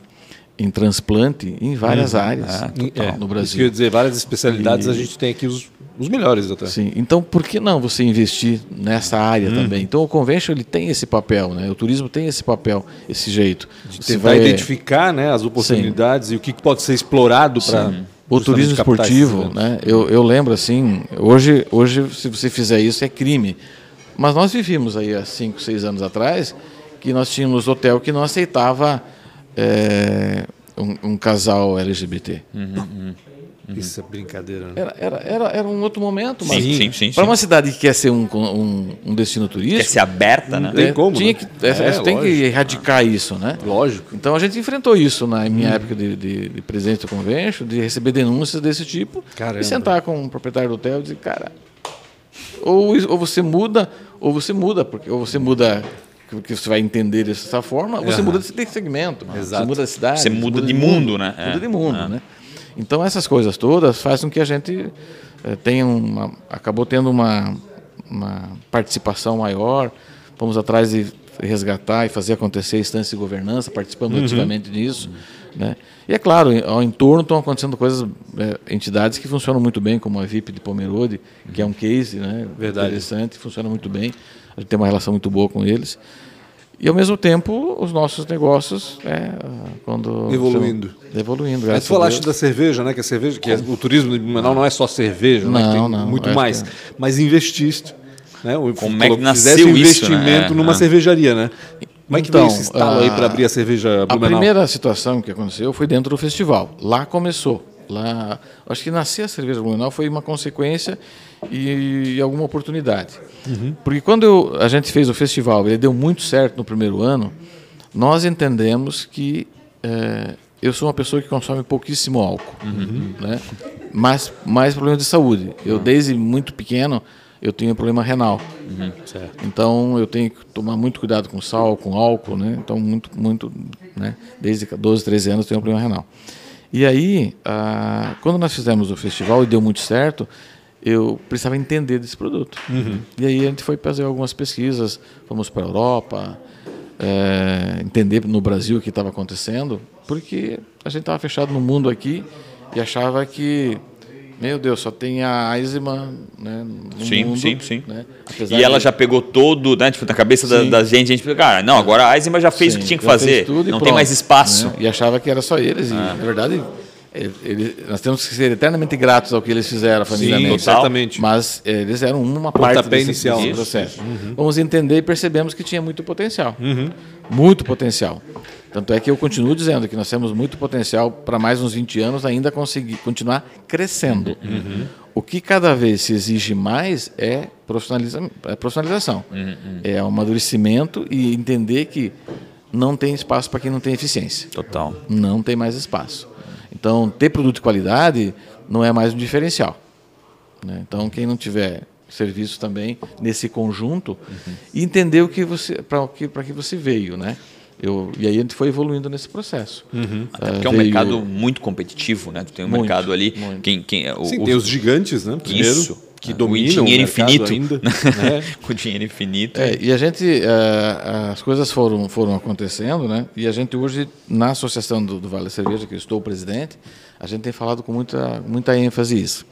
em transplante em várias áreas Ah, total, É, no Isso Brasil. dizer, várias especialidades, E- a gente tem aqui os, os melhores até. Sim. Então, por que não você investir nessa área Uhum. também? Então, o convention ele tem esse papel, né? O turismo tem esse papel, esse jeito. De Você tentar vai- identificar né, as oportunidades e o que pode ser explorado para. O turismo esportivo, né? Eu, eu lembro assim, hoje, hoje se você fizer isso é crime. Mas nós vivíamos aí há cinco, seis anos atrás que nós tínhamos hotel que não aceitava é, um, um, casal LGBT. Uhum, uhum. Isso é brincadeira, né? Era, era, era, era um outro momento, mas sim, sim, sim, para uma cidade que quer ser um, um, um destino turístico. Quer ser aberta, né? Tem como. Tinha né? que, é, é, tem que erradicar isso, né? Lógico. Então a gente enfrentou isso na minha hum. época de, de, de presidente do convention, de receber denúncias desse tipo. Caramba. E sentar com o proprietário do hotel e dizer, cara, ou, ou você muda, ou você muda, porque ou você muda que você vai entender dessa forma, você uhum. muda de segmento, Exato. você muda de cidade, você muda, de, mundo, mundo, né? Muda é. de mundo, é. né? Então essas coisas todas fazem com que a gente é, tenha uma, acabou tendo uma, uma participação maior, fomos atrás de resgatar e fazer acontecer a instância de governança, participando uhum. ativamente disso. Uhum. Né? E é claro, ao entorno estão acontecendo coisas, é, entidades que funcionam muito bem, como a VIP de Pomerode, que é um case né, Verdade. interessante, funciona muito bem. A gente tem uma relação muito boa com eles. E ao mesmo tempo, os nossos negócios, é, quando evoluindo, evoluindo. Mas falaste da cerveja, né? Que a cerveja, que é, o turismo de Blumenau não é só cerveja, não, né? Tem não, muito mais. Que... Mas investiste, né? Como é que nasceu um investimento isso, né? numa é. cervejaria, né? Como é que então, veio esse estalo aí para abrir a cerveja Blumenau? A primeira situação que aconteceu foi dentro do festival. Lá começou. Lá, acho que nascer a cerveja Blumenau foi uma consequência e, e alguma oportunidade. Uhum. Porque quando eu, a gente fez o festival, ele deu muito certo no primeiro ano, nós entendemos que é, eu sou uma pessoa que consome pouquíssimo álcool, uhum. né? mas mais problemas de saúde. Eu uhum. desde muito pequeno eu tenho problema renal. Uhum. Então eu tenho que tomar muito cuidado com sal, com álcool, né? Então muito, muito, né? Desde 12, 13 anos eu tenho um problema renal. E aí, ah, quando nós fizemos o festival e deu muito certo, eu precisava entender desse produto. Uhum. E aí a gente foi fazer algumas pesquisas, fomos para a Europa, é, entender no Brasil o que estava acontecendo, porque a gente estava fechado no mundo aqui e achava que meu Deus, só tem a Eisenman né, no sim, mundo. Sim, sim, né? E ela de... já pegou todo, né, tipo, na cabeça da, da, gente, a gente cara, não, agora a Eisenman já fez sim, o que tinha que fazer, não tem pronto, mais espaço. Né? E achava que era só eles, e ah. na verdade ele, nós temos que ser eternamente gratos ao que eles fizeram, a família Sim, exatamente. Mas eles eram uma parte desse, inicial. desse processo. Uhum. Vamos entender e percebemos que tinha muito potencial. Uhum. Muito potencial. Tanto é que eu continuo dizendo que nós temos muito potencial para mais uns 20 anos ainda conseguir continuar crescendo. Uhum. O que cada vez se exige mais é, profissionaliza é profissionalização. Uhum. É o amadurecimento e entender que não tem espaço para quem não tem eficiência. Total. Não tem mais espaço. Então, ter produto de qualidade não é mais um diferencial. Né? Então, quem não tiver serviço também nesse conjunto uhum. e entender o que você para que para que você veio, né? Eu, e aí a gente foi evoluindo nesse processo. Uhum. Até porque uh, é um veio... mercado muito competitivo, né? Tu tem um muito, mercado ali. Quem, quem, o, Sim, tem os gigantes, né? Primeiro. Isso que dominam o dinheiro o infinito. ainda, né? com dinheiro infinito. É, e a gente uh, as coisas foram foram acontecendo né? E a gente hoje na associação do, do Vale da Cerveja que eu estou presidente a gente tem falado com muita muita ênfase isso.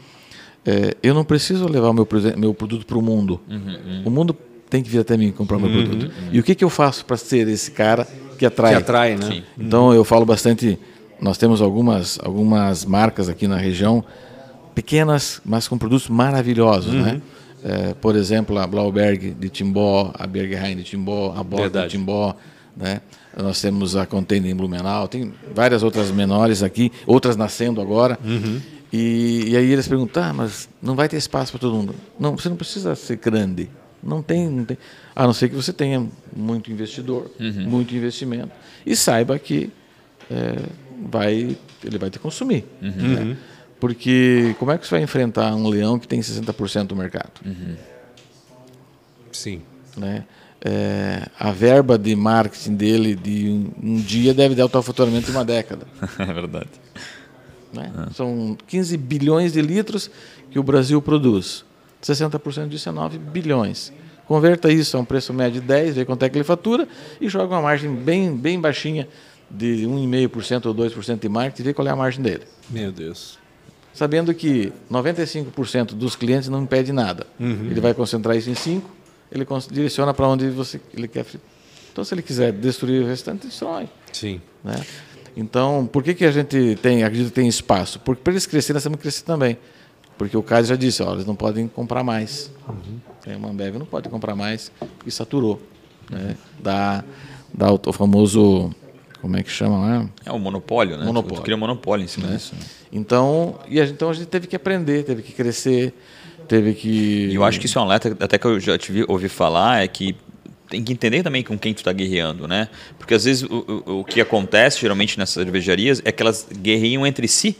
É, eu não preciso levar o meu meu produto para o mundo. Uhum, uhum. o mundo tem que vir até mim comprar o meu uhum, produto. uhum. e o que que eu faço para ser esse cara que atrai? Que atrai né? Sim. então eu falo bastante nós temos algumas algumas marcas aqui na região pequenas, mas com produtos maravilhosos, uhum. né? É, por exemplo, a Blauberg de Timbó, a Bergheim de Timbó, a Bock de Timbó, né? Nós temos a Container em Blumenau, tem várias outras menores aqui, outras nascendo agora. Uhum. E, e, aí eles perguntam, ah, mas não vai ter espaço para todo mundo. Não, você não precisa ser grande. Não tem, não tem. A não ser que você tenha muito investidor, uhum. muito investimento e saiba que é, vai, ele vai te consumir. Uhum. Né? Porque como é que você vai enfrentar um leão que tem 60% do mercado? Uhum. Sim. Né? É, a verba de marketing dele de um, um, dia deve dar o tal faturamento de uma década. é verdade. Né? Ah. São 15 bilhões de litros que o Brasil produz. 60% disso é 9 bilhões. Converta isso a um preço médio de 10, vê quanto é que ele fatura e joga uma margem bem, bem baixinha de 1,5% ou 2% de marketing e vê qual é a margem dele. Meu Deus sabendo que 95% dos clientes não impede nada. Uhum. Ele vai concentrar isso em 5, ele direciona para onde você ele quer. Então, se ele quiser destruir o restante, destrói. Sim. Né? Então, por que, que a gente tem, acredito que tem espaço? Porque para eles crescerem, nós temos que crescer também. Porque o Cássio já disse, ó, eles não podem comprar mais. Uhum. Uma Ambev não pode comprar mais, porque saturou. Né? Dá dá o famoso, como é que chama lá? É o monopólio, né? Monopólio. Tu cria um monopólio em cima Né? disso. né? Então, e a, gente- então a gente teve que aprender, teve que crescer, teve que. E eu acho que isso é um alerta, até que eu já te vi, ouvi falar, é que tem que entender também com quem tu está guerreando, né? Porque às vezes o, o, o que acontece geralmente nessas cervejarias é que elas guerreiam entre si,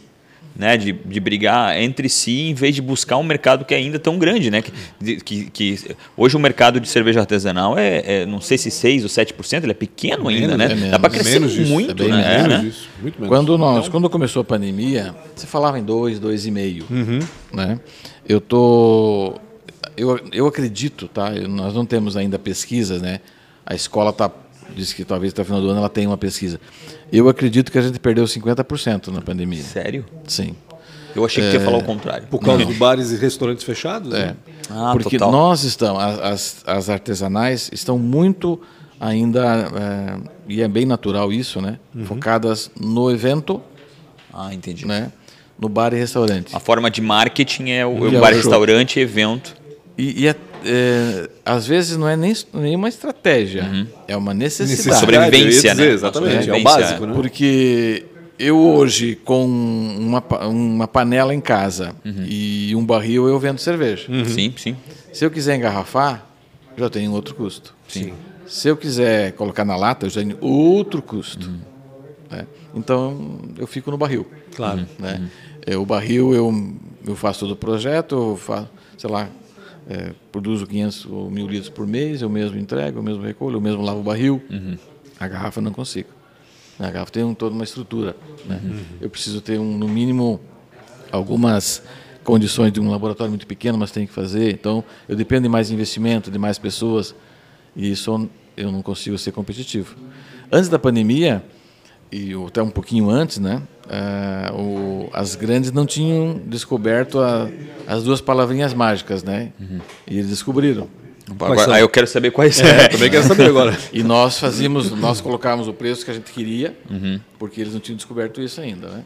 né? De, de brigar entre si em vez de buscar um mercado que é ainda tão grande, né? Que, que, que hoje o mercado de cerveja artesanal é, é, não sei se 6 ou 7%, ele é pequeno ainda, Menos, né? é menos. Dá para crescer muito, é bem né? Menos né? disso, muito menos. Quando nós, quando começou a pandemia, você falava em dois, dois e meio, Uhum. né? Eu tô, eu, eu acredito, tá? Nós não temos ainda pesquisas, né? A escola tá disse que talvez até o final do ano ela tenha uma pesquisa. Eu acredito que a gente perdeu 50% na pandemia. Sério? Sim. Eu achei que tu ia falar o contrário. Por causa dos bares e restaurantes fechados? É. né? Ah, Porque total. nós estamos, as, as, artesanais estão muito ainda, é, e é bem natural isso, né? Focadas no evento, Ah, entendi. né? No bar e restaurante. A forma de marketing é o, E o é o bar, show. restaurante, evento. E, e é, é, às vezes não é nem, nem uma estratégia, é uma necessidade. Sobrevivência, eu ia dizer, né? Exatamente, é o Sobrevivência, básico, né? Porque eu hoje, com uma, uma panela em casa e um barril, eu vendo cerveja. Sim, sim. Se eu quiser engarrafar, já tem outro custo. Sim. Se eu quiser colocar na lata, eu já tenho outro custo. né? Então, eu fico no barril. Claro. Né? É, o barril, eu, eu faço todo o projeto, eu faço, sei lá, é, produzo 500 ou 1.000 litros por mês, eu mesmo entrego, eu mesmo recolho, eu mesmo lavo o barril. A garrafa eu não consigo. A garrafa tem um, toda uma estrutura. Né? Eu preciso ter, um, no mínimo, algumas condições de um laboratório muito pequeno, mas tem que fazer. Então, eu dependo de mais investimento, de mais pessoas, e isso eu não consigo ser competitivo. Antes da pandemia, e até um pouquinho antes, né, ah, o- as grandes não tinham descoberto a- as duas palavrinhas mágicas, né? E eles descobriram. Agora, aí eu quero saber quais são. É, também quero saber agora. E nós fazíamos, nós colocávamos o preço que a gente queria, porque eles não tinham descoberto isso ainda, né?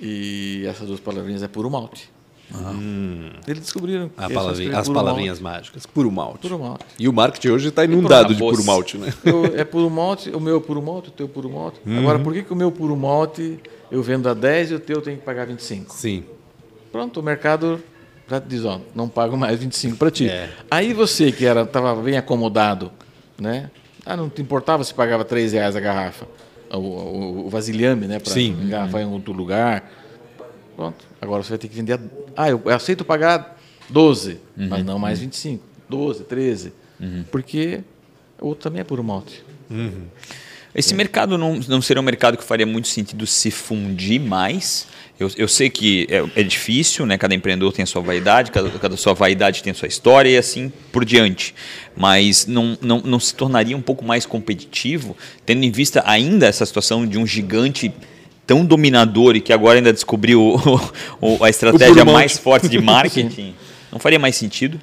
E essas duas palavrinhas é puro malte. Eles descobriram que A é palavrinha- as palavrinhas mágicas. Puro malte. Puro malte. E o marketing hoje está inundado de puro malte, né? Eu- é puro malte, o meu é puro malte, o teu é puro malte. Agora, por que, que o meu puro malte eu vendo a 10 e o teu tem que pagar 25? Sim. Pronto, o mercado já te diz, ó, não pago mais 25 para ti. É. Aí você que era estava bem acomodado, né? Ah, não te importava se pagava 3 reais a garrafa, o, o, o vasilhame, né? Para engarrafar em outro lugar. Pronto, agora você vai ter que vender. A, ah, eu, eu aceito pagar 12, mas não mais 25. 12, 13. Porque o outro também é puro malte. Esse mercado não, não seria um mercado que faria muito sentido se fundir mais? Eu, eu sei que é, é difícil, né? Cada empreendedor tem a sua vaidade, cada, cada sua vaidade tem a sua história e assim por diante. Mas não, não, não se tornaria um pouco mais competitivo, tendo em vista ainda essa situação de um gigante tão dominador e que agora ainda descobriu o- o- a estratégia mais forte de marketing? não faria mais sentido?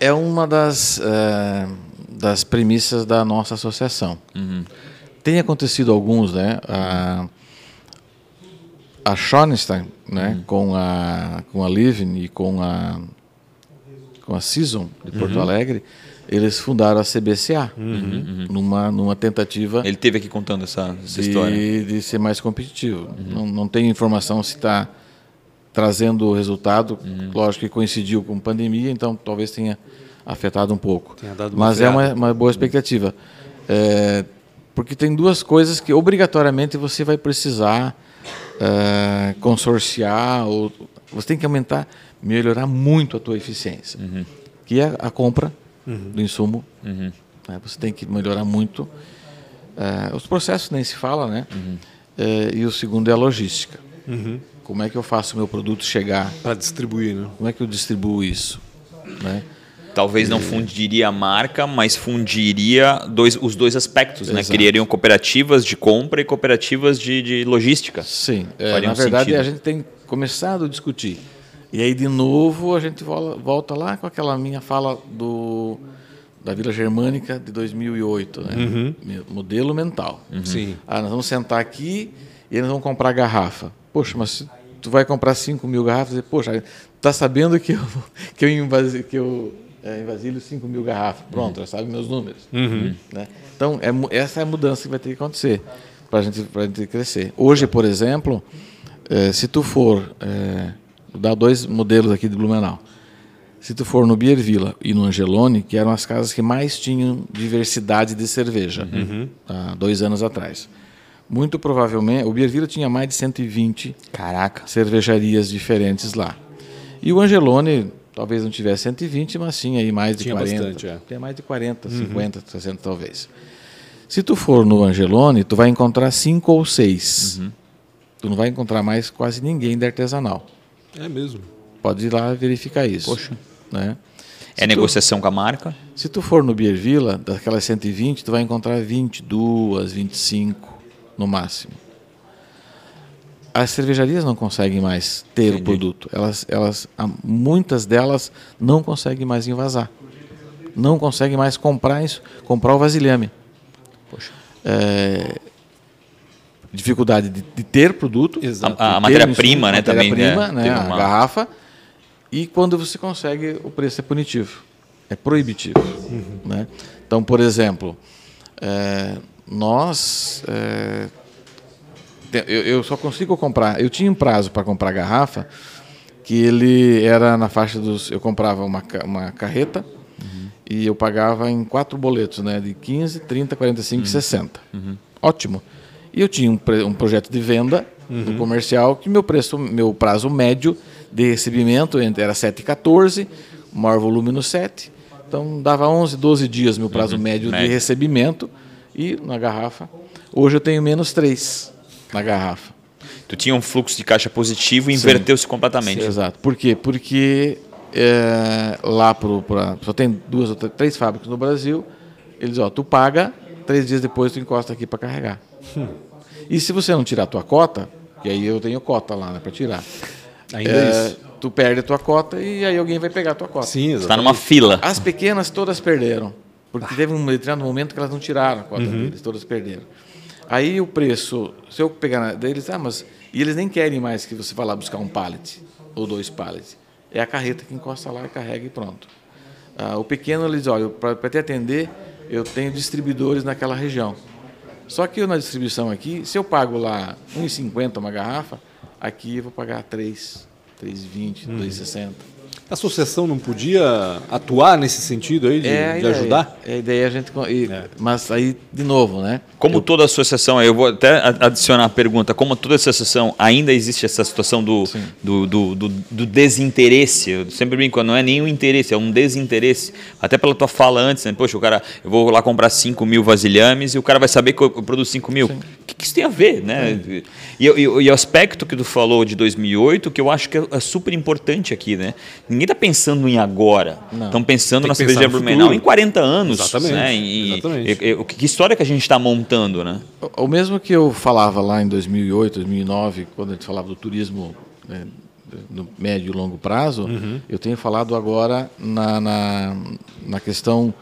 É uma das, eh, das premissas da nossa associação. Tem acontecido alguns, né? A, a Schornstein, né? Com a com a Living e com a com a Season de Porto Alegre, eles fundaram a CBCA numa numa tentativa Ele teve aqui contando essa, essa história. de, de ser mais competitivo. Não, não tenho informação se está trazendo o resultado. Lógico que coincidiu com pandemia, então talvez tenha afetado um pouco. Mas é uma, uma boa expectativa. É, porque tem duas coisas que obrigatoriamente você vai precisar é, consorciar, ou você tem que aumentar, melhorar muito a tua eficiência, que é a compra do insumo. né? Você tem que melhorar muito. É, os processos nem se fala, né? É, e o segundo é a logística. Como é que eu faço o meu produto chegar? Para distribuir, né? Como é que eu distribuo isso? Né? Talvez não fundiria a marca, mas fundiria dois, os dois aspectos, né? Exato. Criariam cooperativas de compra e cooperativas de, de logística. Sim, é, na verdade sentido. a gente tem começado a discutir. E aí, de novo, a gente volta lá com aquela minha fala do, da Vila Germânica de 2008, né? Me- modelo mental. Sim. Ah, nós vamos sentar aqui e eles vão comprar garrafa. Poxa, mas se tu vai comprar 5 mil garrafas, e, poxa, tá sabendo que eu, que eu, invasi- que eu é, em vasilhos 5 mil garrafas. Pronto, já sabe meus números. Né? Então, é, essa é a mudança que vai ter que acontecer para gente, a gente crescer. Hoje, por exemplo, eh, se tu for... eh, vou dar dois modelos aqui de Blumenau. Se tu for no Beer Villa e no Angelone, que eram as casas que mais tinham diversidade de cerveja, há dois anos atrás. Muito provavelmente, o Beer Villa tinha mais de 120 Caraca. cervejarias diferentes lá. E o Angelone talvez não tivesse 120, mas tinha aí mais de Tinha 40. bastante, é. Tem mais de 40, 50, 60 talvez. Se tu for no Angelone, tu vai encontrar cinco ou seis. Tu não vai encontrar mais quase ninguém de artesanal. É mesmo. Pode ir lá verificar isso. Poxa. Né? É negociação com a marca? Se tu for no Beer Villa, daquelas 120, tu vai encontrar 22, 25 no máximo. As cervejarias não conseguem mais ter o produto. Elas, elas, muitas delas não conseguem mais invasar. Não conseguem mais comprar isso, comprar o vasilhame. É, dificuldade de, de ter produto, Exato. A- a ter matéria-prima, insumo, né, também, matéria-prima, né, né, a uma- garrafa. E quando você consegue, o preço é punitivo, é proibitivo. Né? Então, por exemplo, é, nós. é, eu, eu só consigo comprar. Eu tinha um prazo para comprar garrafa que ele era na faixa dos. Eu comprava uma, uma carreta e eu pagava em quatro boletos, né? De 15, 30, 45 e 60. Ótimo. E eu tinha um, um projeto de venda no comercial que meu preço, meu prazo médio de recebimento era 7,14, o maior volume no 7. Então dava 11, 12 dias meu prazo médio de médio. recebimento e na garrafa. Hoje eu tenho menos 3 na garrafa. Tu tinha um fluxo de caixa positivo e inverteu-se completamente. Exato. Por quê? Porque é, lá pro, pra, só tem duas ou três- fábricas no Brasil. Eles, ó, tu paga, três dias depois tu encosta aqui para carregar. E se você não tirar a tua cota, que aí eu tenho cota lá, né, para tirar. Ainda é, isso. Tu perde a tua cota e aí alguém vai pegar a tua cota. Sim, Está numa fila. As pequenas todas perderam. Porque teve um determinado momento que elas não tiraram a cota deles, todas perderam. Aí o preço, se eu pegar deles, ah, mas. E eles nem querem mais que você vá lá buscar um pallet ou dois pallets. É a carreta que encosta lá e carrega e pronto. Ah, o pequeno, eles, olha, para te atender, eu tenho distribuidores naquela região. Só que eu na distribuição aqui, se eu pago lá R$ 1,50 uma garrafa, aqui eu vou pagar 3, 3,20, 2,60. A associação não podia atuar nesse sentido aí de, É de ajudar? É a ideia a gente. e- Mas aí, de novo, né? Como toda associação, eu vou até adicionar a pergunta, como toda associação, ainda existe essa situação do, do, do, do- do desinteresse? Eu sempre brinco, não é nem um interesse, é um desinteresse. Até pela tua fala antes, né? Poxa, o cara, eu vou lá comprar 5 mil vasilhames e o cara vai saber que eu, eu produzo 5 mil. O que, que isso tem a ver, né? E, e, e o aspecto que tu falou de 2008, que eu acho que é, é super importante aqui, né? Ninguém está pensando em agora. Estão pensando na cerveja Blumenau em 40 anos. Exatamente, Né? E, exatamente. e- e- o que história que a gente está montando, né? O- O mesmo que eu falava lá em 2008, 2009, quando a gente falava do turismo né, no médio e longo prazo, eu tenho falado agora na, na, na questão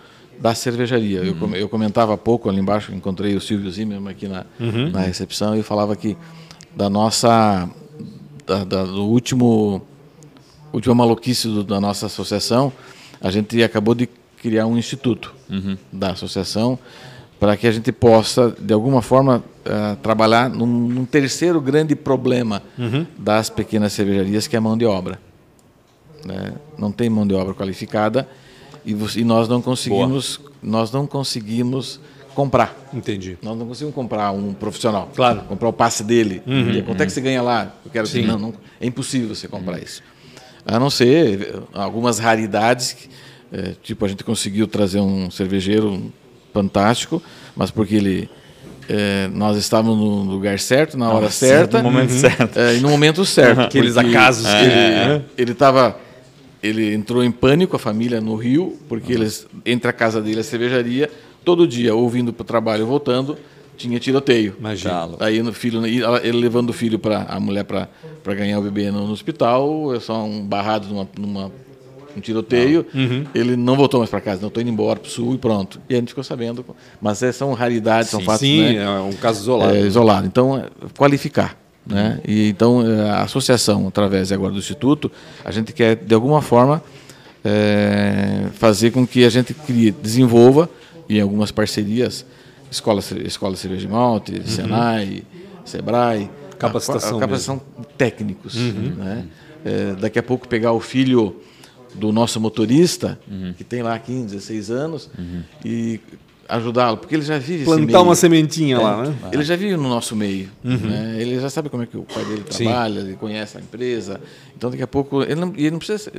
da cervejaria. Eu, com- eu comentava há pouco ali embaixo, encontrei o Silvio Zimmermann aqui na, na recepção e falava que da nossa da, da- do último última maluquice do- da nossa associação, a gente acabou de criar um instituto da associação para que a gente possa, de alguma forma, eh, trabalhar num, num terceiro grande problema das pequenas cervejarias, que é a mão de obra. né? Não tem mão de obra qualificada e, e nós não conseguimos, nós não conseguimos comprar. Entendi. Nós não conseguimos comprar um profissional. Claro. Comprar o passe dele. E quanto é que você ganha lá? Eu quero Sim. não, não, é impossível você comprar isso. A não ser algumas raridades, eh, tipo a gente conseguiu trazer um cervejeiro fantástico, mas porque ele eh, nós estávamos no lugar certo, na hora certa, no momento certo. eh, e no momento certo. Aqueles porque acasos que Ele ele- ele estava ele entrou em pânico a família no Rio porque eles entre a casa dele e a cervejaria todo dia ouvindo para o trabalho voltando tinha tiroteio Imagina. Tá. aí no filho ele levando o filho para a mulher para ganhar o bebê no, no hospital é só um barrado numa, numa um tiroteio ele não voltou mais para casa não estou indo embora para o sul e pronto e a gente ficou sabendo mas é, são raridades são fatos Sim, né? é um caso isolado. É, isolado. Então, é, qualificar. Né? E, então, é, a associação, através agora do Instituto, a gente quer, de alguma forma, é, fazer com que a gente crie, desenvolva, em algumas parcerias, Escola, Escola Cerveja de Malte, uhum. Senai, Sebrae, capacitação, a, a capacitação técnicos. Uhum. Né? É, daqui a pouco pegar o filho do nosso motorista, uhum. que tem lá 15, 16 anos, uhum. e ajudá-lo, porque ele já vive Plantar uma sementinha é, lá, né? Ele já vive no nosso meio, uhum. né? ele já sabe como é que o pai dele trabalha, Sim. ele conhece a empresa, então daqui a pouco, ele não, ele não precisa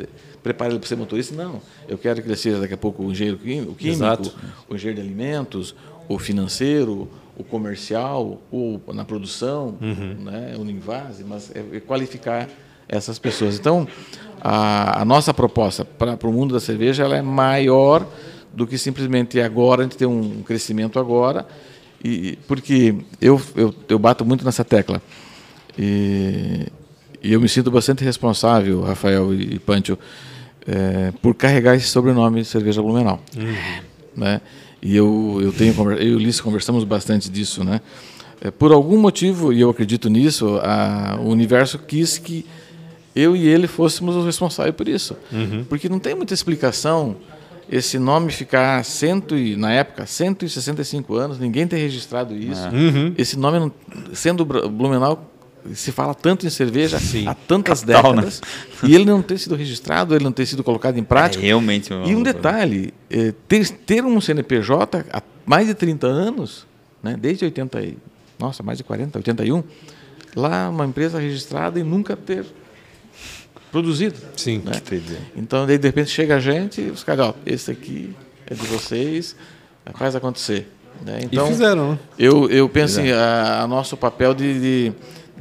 preparar ele para ser motorista, não. Eu quero que ele seja daqui a pouco o engenheiro químico, Exato. o engenheiro de alimentos, o financeiro, o comercial, o na produção, uhum. né? o Invase, mas é, é qualificar essas pessoas. Então, a, a nossa proposta para o mundo da cerveja ela é maior do que simplesmente agora, a gente tem um crescimento agora, e, porque eu, eu, eu bato muito nessa tecla. E, e eu me sinto bastante responsável, Rafael e, e Pancho, é, por carregar esse sobrenome Cerveja Blumenau. Uhum. Né? E eu, eu tenho eu e o Ulisses conversamos bastante disso, né? É, por algum motivo, e eu acredito nisso, a, o universo quis que eu e ele fôssemos os responsáveis por isso. Uhum. Porque não tem muita explicação esse nome ficar cento e, na época 165 anos, ninguém tem registrado isso. Uhum. Esse nome, sendo Blumenau, se fala tanto em cerveja Sim. há tantas Capital, né? décadas né? e ele não ter sido registrado, ele não ter sido colocado em prática. É realmente. E um detalhe, é, ter, ter um CNPJ há mais de 30 anos, né, desde 80, nossa, mais de 40, 81, lá uma empresa registrada e nunca ter produzido. Sim, né? Então, daí, de repente, chega a gente e os caras, ó, esse aqui é de vocês, faz acontecer. Né? Então, e fizeram, né? Eu, eu penso assim, a, a, nosso papel de, de,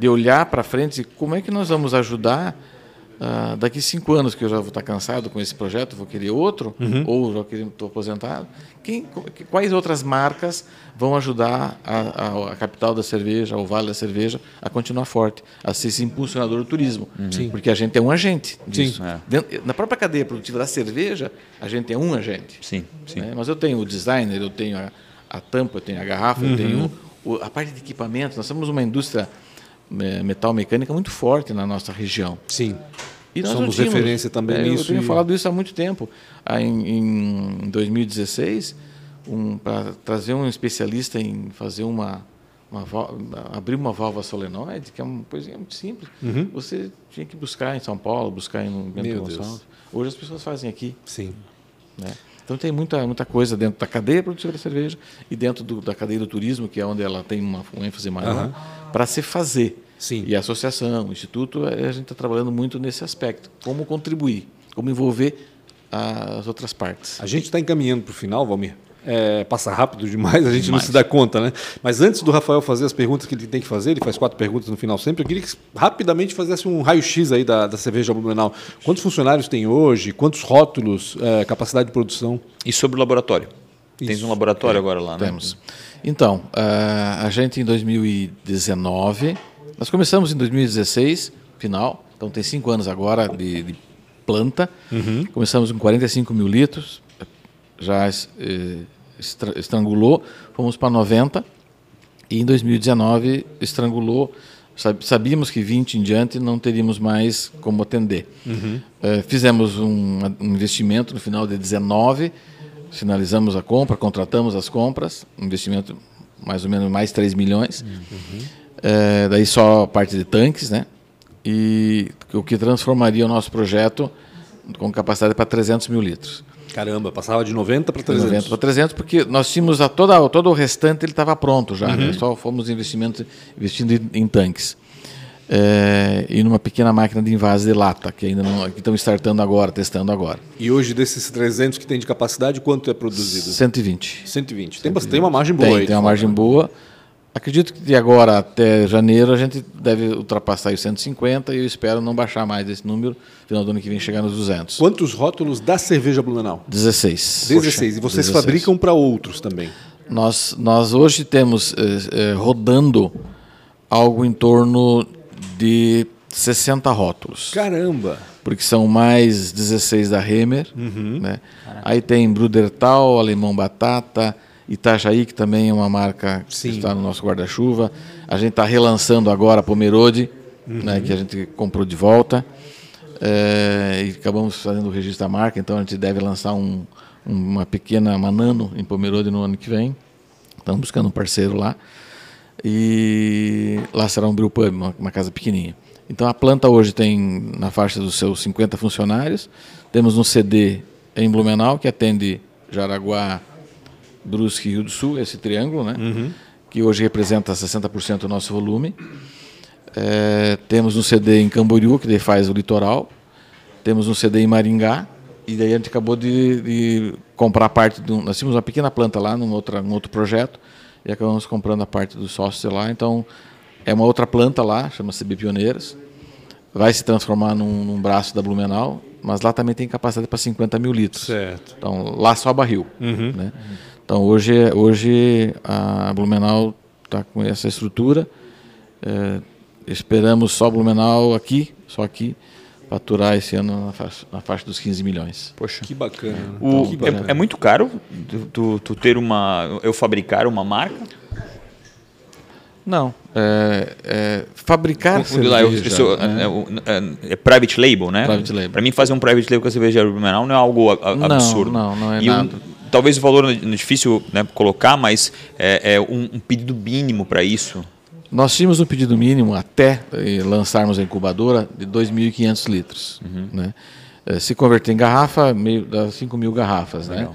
de olhar para frente, como é que nós vamos ajudar Uh, daqui cinco anos que eu já vou estar cansado com esse projeto, vou querer outro, uhum. ou já estou aposentado, quem, quais outras marcas vão ajudar a, a, a, capital da cerveja, o Vale da Cerveja, a continuar forte, a ser esse impulsionador do turismo? Uhum. Porque a gente é um agente disso. Sim, é. Dentro, na própria cadeia produtiva da cerveja, a gente é um agente. Sim, sim. Né? Mas eu tenho o designer, eu tenho a, a tampa, eu tenho a garrafa, uhum. eu tenho o, a parte de equipamento. Nós somos uma indústria metal mecânica muito forte na nossa região. Sim. E Somos referência também é, nisso. Eu tenho e... falado isso há muito tempo. Em, em 2016, um, para trazer um especialista em fazer uma, uma abrir uma válvula solenoide, que é uma coisinha muito simples, uhum. você tinha que buscar em São Paulo, buscar em Bento Gonçalves. Hoje as pessoas fazem aqui. Sim. Né? Então tem muita, muita coisa dentro da cadeia produtiva da cerveja e dentro do, da cadeia do turismo, que é onde ela tem uma, uma ênfase maior, uhum. para se fazer. Sim. E a associação, o instituto, a gente está trabalhando muito nesse aspecto. Como contribuir, como envolver as outras partes. A gente está encaminhando para o final, Valmir. É, passa rápido demais, a gente demais. não se dá conta, né? Mas antes do Rafael fazer as perguntas que ele tem que fazer, ele faz quatro perguntas no final sempre, eu queria que rapidamente fizesse um raio-x aí da, da cerveja Blumenau. Quantos funcionários tem hoje? Quantos rótulos? É, capacidade de produção? E sobre o laboratório? Isso. Tens um laboratório é, agora lá, né? Temos. Então, uh, a gente em 2019 nós começamos em 2016, final, então tem cinco anos agora de, de planta. Uhum. Começamos com 45 mil litros, já eh, estrangulou, fomos para 90 e em 2019 estrangulou. Sabíamos que 20 em diante não teríamos mais como atender. Uhum. Eh, fizemos um, investimento no final de 19, finalizamos a compra, contratamos as compras, investimento mais ou menos mais 3 milhões. Uhum. É, daí só a parte de tanques, né? E o que transformaria o nosso projeto com capacidade para 300 mil litros. Caramba, passava de 90 para 300. 90 para 300, porque nós tínhamos a toda, todo o restante ele estava pronto já, né? uhum. né? só fomos investimentos, investindo em, em tanques. É, e numa pequena máquina de invase de lata, que ainda não que estão startando agora, testando agora. E hoje, desses 300 que tem de capacidade, quanto é produzido? 120. 120. Tem, 120. tem uma margem boa tem, aí. Tem uma margem boa. Acredito que de agora até janeiro a gente deve ultrapassar os 150 e eu espero não baixar mais esse número, final do ano que vem chegar nos 200. Quantos rótulos da cerveja Blumenau? 16. 16. E vocês 16. fabricam para outros também? Nós, nós hoje temos eh, eh, rodando algo em torno de 60 rótulos. Caramba! Porque são mais 16 da Hemer. Uhum. Né? Aí tem Brudertal, Alemão Batata, Itajaí, que também é uma marca Sim. que está no nosso guarda-chuva. A gente está relançando agora a Pomerode, uhum. né, que a gente comprou de volta. É, e acabamos fazendo o registro da marca, então a gente deve lançar um, uma pequena Manano em Pomerode no ano que vem. Estamos buscando um parceiro lá. E lá será um brewpub, uma, uma casa pequenininha. Então a planta hoje tem na faixa dos seus 50 funcionários. Temos um CD em Blumenau que atende Jaraguá, Brusque e Rio do Sul, esse triângulo, né? Uhum. que hoje representa 60% do nosso volume. É, temos um CD em Camboriú, que daí faz o litoral. Temos um CD em Maringá. E daí a gente acabou de, de comprar parte. De um, nós tínhamos uma pequena planta lá, num, outra, num outro projeto, e acabamos comprando a parte dos sócios lá. Então, é uma outra planta lá, chama-se Bipioneiras. Vai se transformar num, num braço da Blumenau, mas lá também tem capacidade para 50 mil litros. Certo. Então, lá só barril. Uhum. Né? Então, hoje, hoje a Blumenau está com essa estrutura. É, esperamos só Blumenau aqui, só aqui, faturar esse ano na faixa, na faixa dos 15 milhões. Poxa. Que bacana. né? O- que é, bacana. é muito caro tu, tu- tu ter uma. Eu fabricar uma marca? Não, é, é, fabricar Um- um- lá, eu- cerveja, eu sou- né? é, o- é- é private label, né? Private label. Para mim, fazer um private label com a cerveja Blumenau não é algo a- a- Não, absurdo. não, não é E um- nada. Talvez o valor é difícil né, colocar, mas é, é um, um pedido mínimo para isso. Nós tínhamos um pedido mínimo até eh, lançarmos a incubadora de 2.500 litros. Uhum. Né? Eh, Se converter em garrafa, meio, dá 5 mil garrafas. Né?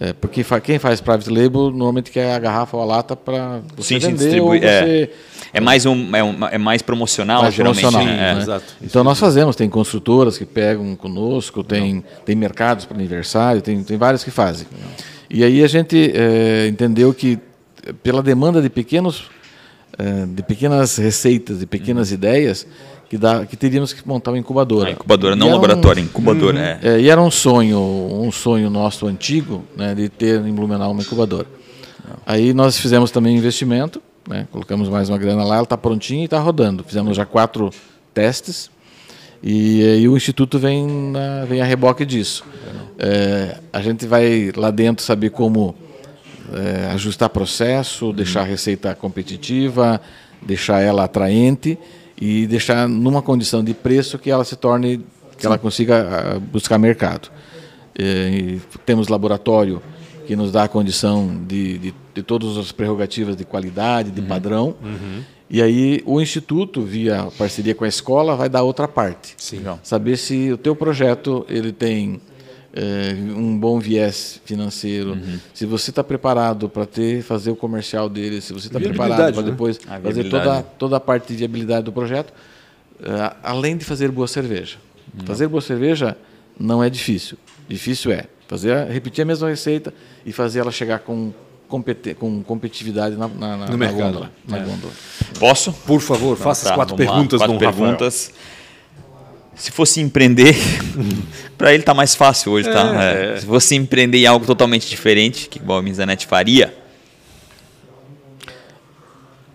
Eh, porque fa- quem faz private label normalmente quer a garrafa ou a lata para você Sim, sim, vender distribui- ou você É mais, um, é, um- é mais promocional, mais geralmente. promocional, né? É. né? exato. Então nós fazemos, tem construtoras que pegam conosco, tem, tem mercados para aniversário, tem, tem vários que fazem. E aí a gente eh, entendeu que pela demanda de pequenos de pequenas receitas, de pequenas ideias, que, dá, que teríamos que montar uma incubadora. A incubadora, E não um- laboratório, incubadora. é. é, e era um sonho, um sonho nosso antigo, né, de ter em Blumenau uma incubadora. Aí nós fizemos também investimento, né, colocamos mais uma grana lá, ela está prontinha e está rodando. Fizemos já quatro testes e, aí o instituto vem, na- vem a reboque disso. É, a gente vai lá dentro saber como é, ajustar processo, deixar a receita competitiva, deixar ela atraente e deixar numa condição de preço que ela se torne, que ela consiga ah, buscar mercado. É, e temos laboratório que nos dá a condição de, de, de todas as prerrogativas de qualidade, de padrão. E aí o instituto, via parceria com a escola, vai dar outra parte. Sim. Saber se o teu projeto ele tem eh, um bom viés financeiro, Uhum. se você está preparado para ter fazer o comercial dele, se você está preparado para né? depois A fazer toda, toda a parte de viabilidade do projeto, eh, além de fazer boa cerveja. Uhum. Fazer boa cerveja não é difícil. Difícil é fazer repetir a mesma receita e fazer ela chegar com, competi com competitividade na, na, na, No na mercado. gôndola, na gôndola. Posso? Por favor, faça Tá, as quatro vamos lá. perguntas, quatro Dom Rafael. Se fosse empreender, para ele tá mais fácil hoje, tá? É, Se fosse empreender em algo totalmente diferente, que igual a faria,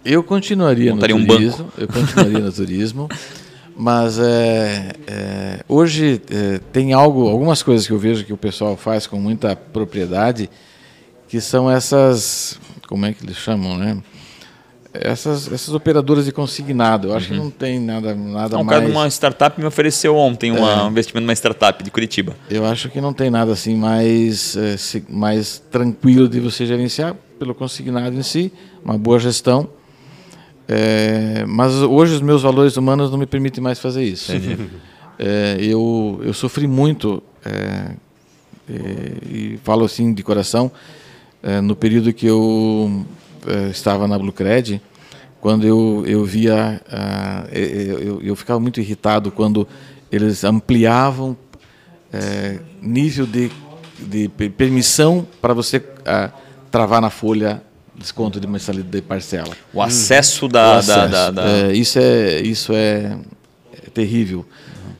Eu continuaria no um turismo, eu continuaria no turismo, mas é, é, hoje é, tem algo, algumas coisas que eu vejo que o pessoal faz com muita propriedade, que são essas, como é que eles chamam, né? Essas, essas operadoras de consignado. Eu acho que não tem nada, nada um mais. cara de uma startup me ofereceu ontem uma- um investimento numa startup de Curitiba. Eu acho que não tem nada assim mais, eh, mais tranquilo de você gerenciar pelo consignado em si, uma boa gestão. Eh, mas hoje os meus valores humanos não me permitem mais fazer isso. Eh, eu, eu sofri muito, e falo assim de coração, no período que eu estava na Bluecred, quando eu, eu via, ah, eu, eu, ficava muito irritado quando eles ampliavam é, nível de, de pe- permissão para você ah, travar na folha desconto de mensalidade de parcela. O acesso da. O da- acesso. da- da- É, isso é, isso é, é terrível.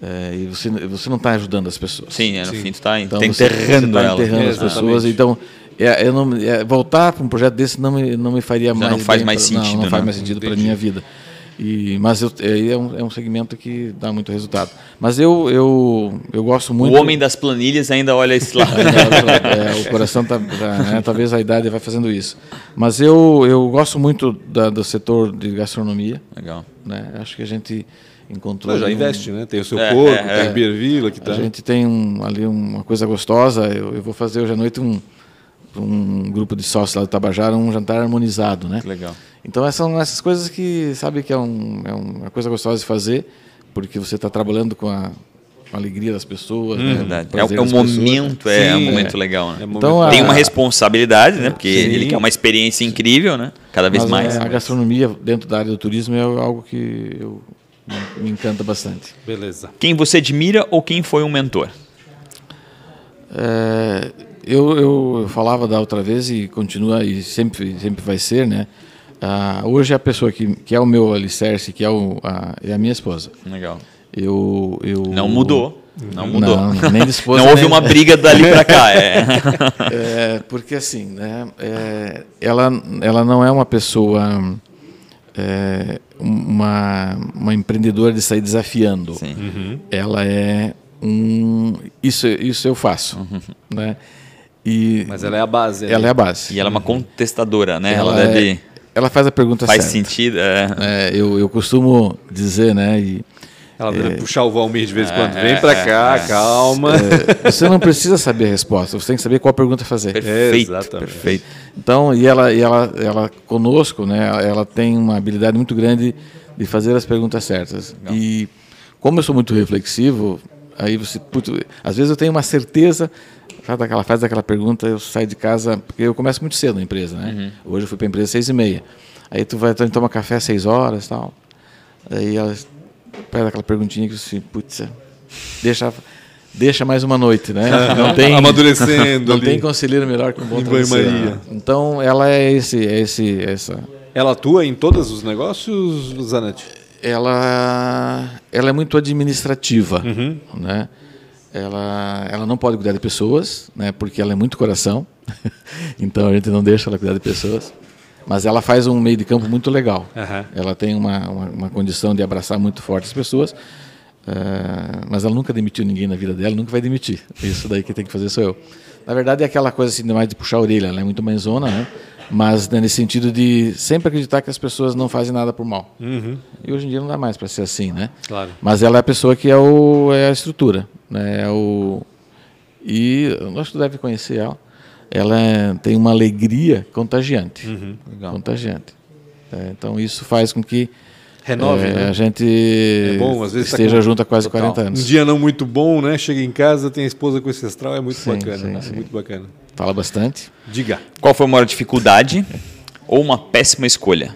É, e você, você não está ajudando as pessoas. Sim, é, no fim tu tá, tá Então, você- enterrando você tá enterrando as Exatamente. pessoas. Então, é, eu não, é, voltar para um projeto desse não me, não me faria mais. não faz bem mais pra- não, sentido, Não, faz né? mais sentido para a minha vida. E, mas eu, é, é, um, é um segmento que dá muito resultado. Mas eu, eu, eu gosto muito. O homem das planilhas ainda olha esse lado. É, o coração tá, tá, né, talvez a idade vai fazendo isso. Mas eu, eu gosto muito da- do setor de gastronomia. Legal. Né? Acho que a gente encontrou. já ali um- investe, né? Tem o seu É, corpo, é, tem é. o Beerville que tá. A gente tem um- ali uma coisa gostosa. Eu, eu vou fazer hoje à noite um, um grupo de sócios lá do Tabajara um jantar harmonizado, né? Legal. Então essas são essas coisas que sabe que é, um, é uma coisa gostosa de fazer, porque você está trabalhando com a, com a alegria das pessoas, né? Hum, Verdade. É, é um das pessoas. momento, é, um Sim, momento é. legal, né? É um Então, momento- Tem uma responsabilidade, né? Porque Sim. ele quer uma experiência incrível, né? Cada vez Mas mais. A, a gastronomia dentro da área do turismo é algo que eu, me encanta bastante. Beleza. Quem você admira ou quem foi um mentor? É, eu, eu falava da outra vez e continua e sempre sempre vai ser, né? Ah, hoje a pessoa que, que é o meu alicerce, que é, o, a, é a minha esposa. Legal. Eu, eu Não mudou. Não mudou. Não, nem esposa, Não houve nem- uma briga dali pra cá. É. É, porque assim, né? é, ela, ela não é uma pessoa, é, uma, uma empreendedora de sair desafiando. Sim. Ela é um. Isso, isso eu faço. Né? E Mas ela é a base. né? ela é a base. E ela é uma contestadora, né? Ela, Ela é- deve. Ela faz a pergunta Faz certa. sentido. É. É, eu, eu costumo dizer, né? E, Ela deve puxar o Valmir de vez em quando. É, Vem pra é, cá, é. calma. é, você não precisa saber a resposta, você tem que saber qual pergunta fazer. Perfeito. Exatamente. Perfeito. Então, e ela, e ela, ela conosco, né? Ela, ela tem uma habilidade muito grande de fazer as perguntas certas. E como eu sou muito reflexivo, aí você, putz, às vezes eu tenho uma certeza, sabe, ela faz aquela pergunta, eu saio de casa, porque eu começo muito cedo na empresa, né? Hoje eu fui para a empresa às seis e meia. Aí tu vai, tu toma café às seis horas, e tal. Aí ela faz aquela perguntinha que você, putz, deixa deixa mais uma noite, né? Não tem Amadurecendo não ali. tem conselheiro melhor que um bom banho-maria. Então ela é esse, é esse, essa. Ela atua em todos os negócios, Zanetti? Ela, ela é muito administrativa, Uhum. né? Ela, ela não pode cuidar de pessoas, né? Porque ela é muito coração. então a gente não deixa ela cuidar de pessoas. Mas ela faz um meio de campo muito legal. Aham. Ela tem uma, uma, uma condição de abraçar muito forte as pessoas. eh, mas ela nunca demitiu ninguém na vida dela, nunca vai demitir. Isso daí que tem que fazer sou eu. Na verdade é aquela coisa assim, mais de puxar a orelha. Ela é muito mãezona, né? Mas né, nesse sentido de sempre acreditar que as pessoas não fazem nada por mal. E hoje em dia não dá mais para ser assim, né? Claro. Mas ela é a pessoa que é, o, é a estrutura, né? É o, e eu acho que tu deve conhecer ela. Ela é- tem uma alegria contagiante. Legal. Contagiante. É, então isso faz com que Renove, é, né? a gente bom, às vezes tá esteja com- junto há quase Total. 40 Um anos. dia não muito bom, né? Chega em casa, tem a esposa com esse astral, é muito Sim, bacana. sim, né? sim. Muito bacana. Fala bastante. Diga. Qual foi a maior dificuldade ou uma péssima escolha?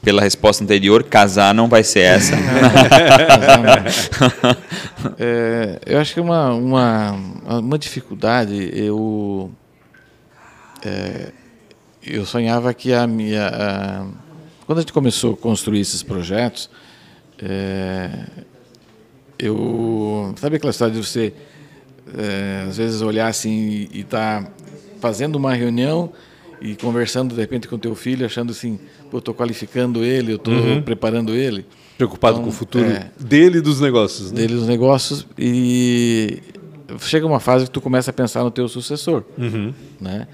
Pela resposta anterior, casar não vai ser essa. É, eu acho que uma, uma, uma dificuldade, eu, é, eu sonhava que a minha. a- quando a gente começou a construir esses projetos, é, eu. Sabe aquela história de você, é, às vezes, olhar assim e estar fazendo uma reunião e conversando de repente com teu filho, achando assim, pô, estou qualificando ele, eu estou preparando ele Preocupado Então, com o futuro é. dele e dos negócios, né? dele os negócios e chega uma fase que tu começa a pensar no teu sucessor, né?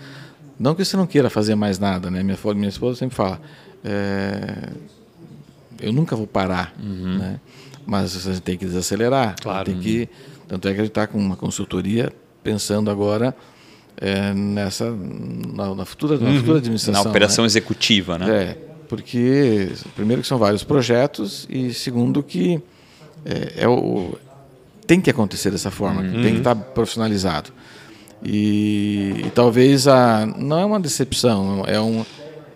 Não que você não queira fazer mais nada, né? Minha, minha esposa sempre fala, é, eu nunca vou parar, né? Mas você tem que desacelerar, Claro. tem que, tanto é que a gente está com uma consultoria pensando agora é, nessa na, na futura na futura Na administração, operação né? executiva, né? É, porque primeiro que são vários projetos e segundo que é, é o tem que acontecer dessa forma, tem que estar profissionalizado. E, e talvez a não é uma decepção, é um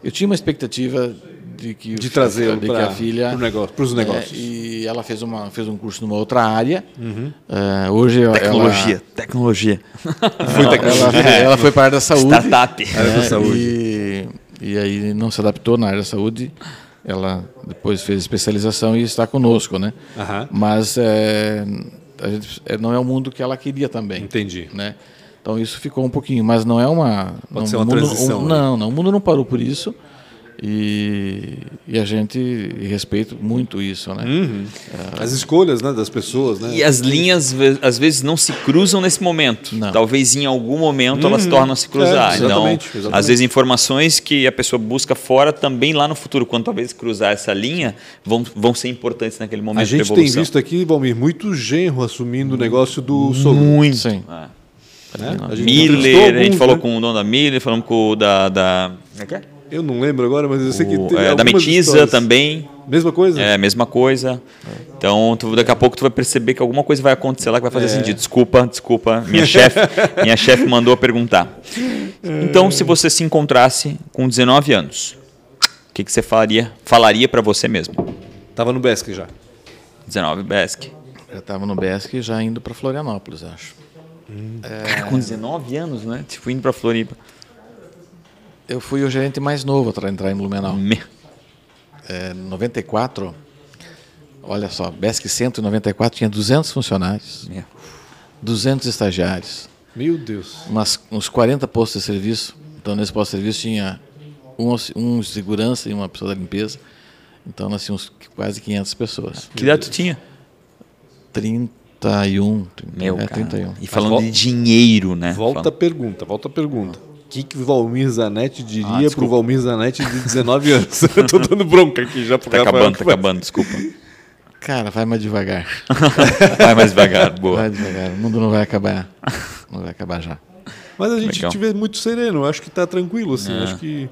eu tinha uma expectativa de que De trazer de que a filha pro negócio, pros é, negócios. e ela fez uma fez um curso numa outra área. É, hoje ela- Tecnologia, tecnologia. Foi ela, tecnologia. ela, ela foi para a área da saúde. Startup. Área da É, saúde. E, e aí não se adaptou na área da saúde. Ela depois fez especialização e está conosco, né? Aham. Mas é, a gente, é, não é o mundo que ela queria também, Entendi. né? Então isso ficou um pouquinho, mas não é uma. não, ser uma mundo, transição, né? não, não, o mundo não parou por isso. E, e a gente respeito muito isso, né? Uhum. As escolhas né, das pessoas, né? E as linhas às vezes não se cruzam nesse momento. Não. Talvez em algum momento elas tornam a se cruzar. É, então, exatamente, exatamente. às vezes informações que a pessoa busca fora também lá no futuro, quando talvez cruzar essa linha, vão, vão ser importantes naquele momento A gente tem visto aqui, Valmir, muito genro assumindo o negócio do sogro. muito. Sim. É. Né? A gente Miller, a gente alguns, falou né? com o dono da Miller, falamos com o da. da como é que é? Eu não lembro agora, mas eu sei que teve é, da Metiza histórias. também. Mesma coisa? É a mesma coisa. Então, tu- daqui a pouco tu vai perceber que alguma coisa vai acontecer lá que vai fazer É. sentido. Desculpa, desculpa. Minha chefe, minha chefe mandou a perguntar. Então, se você se encontrasse com 19 anos, o que, que você falaria, falaria para você mesmo? Tava no Besc já. 19 Besk. Eu estava no BESC já indo para Florianópolis, acho. Cara, com 19 anos, né? Tipo, indo para Floripa. Eu fui o gerente mais novo para entrar em Blumenau. Me- É, 94, olha só, BESC 194 tinha 200 funcionários, me- 200 estagiários, Meu Deus. umas, uns 40 postos de serviço. Então, nesse posto de serviço tinha um, um segurança e uma pessoa da limpeza. Então, nós tínhamos quase 500 pessoas. Que idade tu tinha? 31. Meu, é, cara. 31. E falando vol- de dinheiro, né? Volta a pergunta, volta a pergunta. O que, que o Valmir Zanetti Ah, diria pro desculpa. Valmir Zanetti de 19 anos? Eu tô dando bronca aqui já pro Tá Rafael, acabando, que tá acabando, desculpa. Cara, vai mais devagar. Vai mais devagar, boa. Vai devagar. O mundo não vai acabar. Não vai acabar já. Mas a gente Legal. te vê muito sereno, eu acho que tá tranquilo, assim. É. Acho que.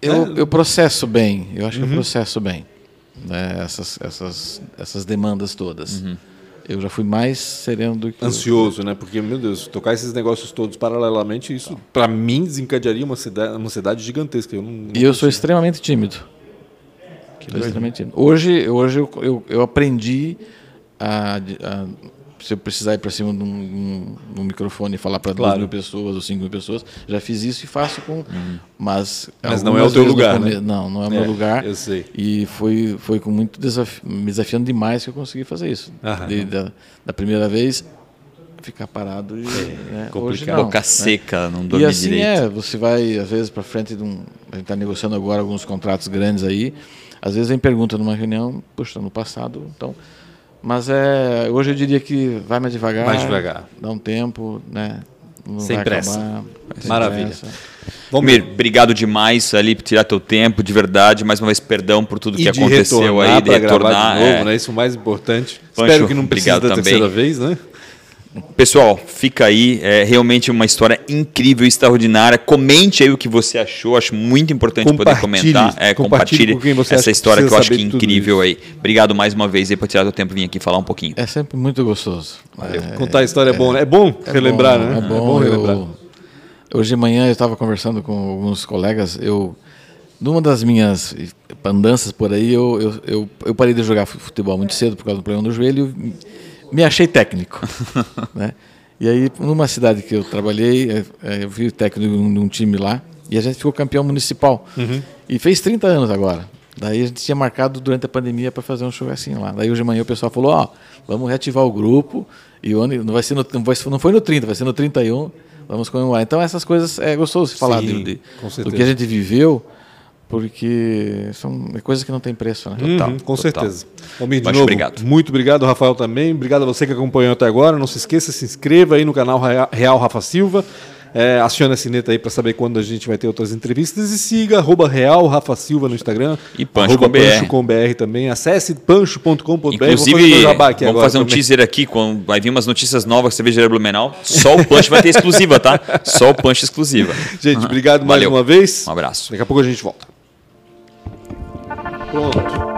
Eu, eu processo bem, eu acho que Uhum. eu processo bem né, essas, essas, essas demandas todas. Uhum. Eu já fui mais sereno do que. Ansioso, né? Porque, meu Deus, tocar esses negócios todos paralelamente, isso pra mim desencadearia uma ansiedade, uma ansiedade gigantesca. Eu não, não E eu sou extremamente tímido. Sou extremamente tímido. Hoje, hoje eu, eu, eu aprendi a, a- Se eu precisar ir para cima de um, um- um microfone e falar para Claro. duas mil pessoas ou cinco mil pessoas, já fiz isso e faço com. Mas, Mas não é o teu lugar, come- né? Não, não é o É, meu lugar. eu sei. E foi, foi com muito desafio, me desafiando demais que eu consegui fazer isso. Aham. De- da, da primeira vez, ficar parado e. né, hoje complicado. não, Boca né? seca, não E dorme assim direito. é, você vai, às vezes, para frente de um. A gente está negociando agora alguns contratos grandes aí. Às vezes vem pergunta numa reunião, puxa, no passado, então. Mas é, hoje eu diria que vai mais devagar. Mais devagar. Dá um tempo, né? Não Sem pressa. acabar, sem Maravilha. pressa. Valmir, obrigado demais ali por tirar teu tempo, de verdade. Mais uma vez, perdão por tudo E que aconteceu aí, de retornar. de novo, é. né? Isso é o mais importante. Pancho, Espero que não precise da também. terceira vez, né? Pessoal, fica aí. É realmente uma história incrível, extraordinária. Comente aí o que você achou. Acho muito importante poder comentar. É, Compartilhe compartilhe com quem você acha essa que história que eu precisa acho que é incrível aí. Obrigado mais uma vez aí por tirar teu tempo e vir aqui falar um pouquinho. É sempre muito gostoso. É, Contar a história é, bom, né? É bom é relembrar, bom, né? É bom, relembrar. eu- hoje de manhã eu estava conversando com alguns colegas. Eu, numa das minhas andanças por aí, eu, eu, eu, eu parei de jogar futebol muito cedo por causa do problema do joelho. e Me achei técnico, né? E aí, numa cidade que eu trabalhei, eh, eh, eu fui técnico de um, time lá e a gente ficou campeão municipal. E fez 30 anos agora. Daí a gente tinha marcado durante a pandemia para fazer um churrasquinho lá. Daí hoje de manhã o pessoal falou: Ó, vamos reativar o grupo. E o ano não vai ser no, não, vai, não foi no 30, vai ser no 31. Vamos comemorar. Então essas coisas é gostoso falar Sim, de, de- do que a gente viveu, porque são coisas que não tem preço, né? Total, Uhum, com total. certeza. Almir, de Mas novo, obrigado. muito obrigado, Rafael, também. Obrigado a você que acompanhou até agora. Não se esqueça, se inscreva aí no canal Rea- Real Rafa Silva. É, acione a sineta aí para saber quando a gente vai ter outras entrevistas. E siga arroba Real Rafa Silva no Instagram. E Pancho com BR. Pancho com BR também. Acesse pancho.com.br. Vou fazer Inclusive, vamos agora fazer um também. teaser aqui, quando vai vir umas notícias novas que você veja Blumenau. Só o Punch vai ter exclusiva, tá? Só o Punch exclusiva. Gente, obrigado mais Valeu. uma vez. Um abraço. Daqui a pouco a gente volta. closed.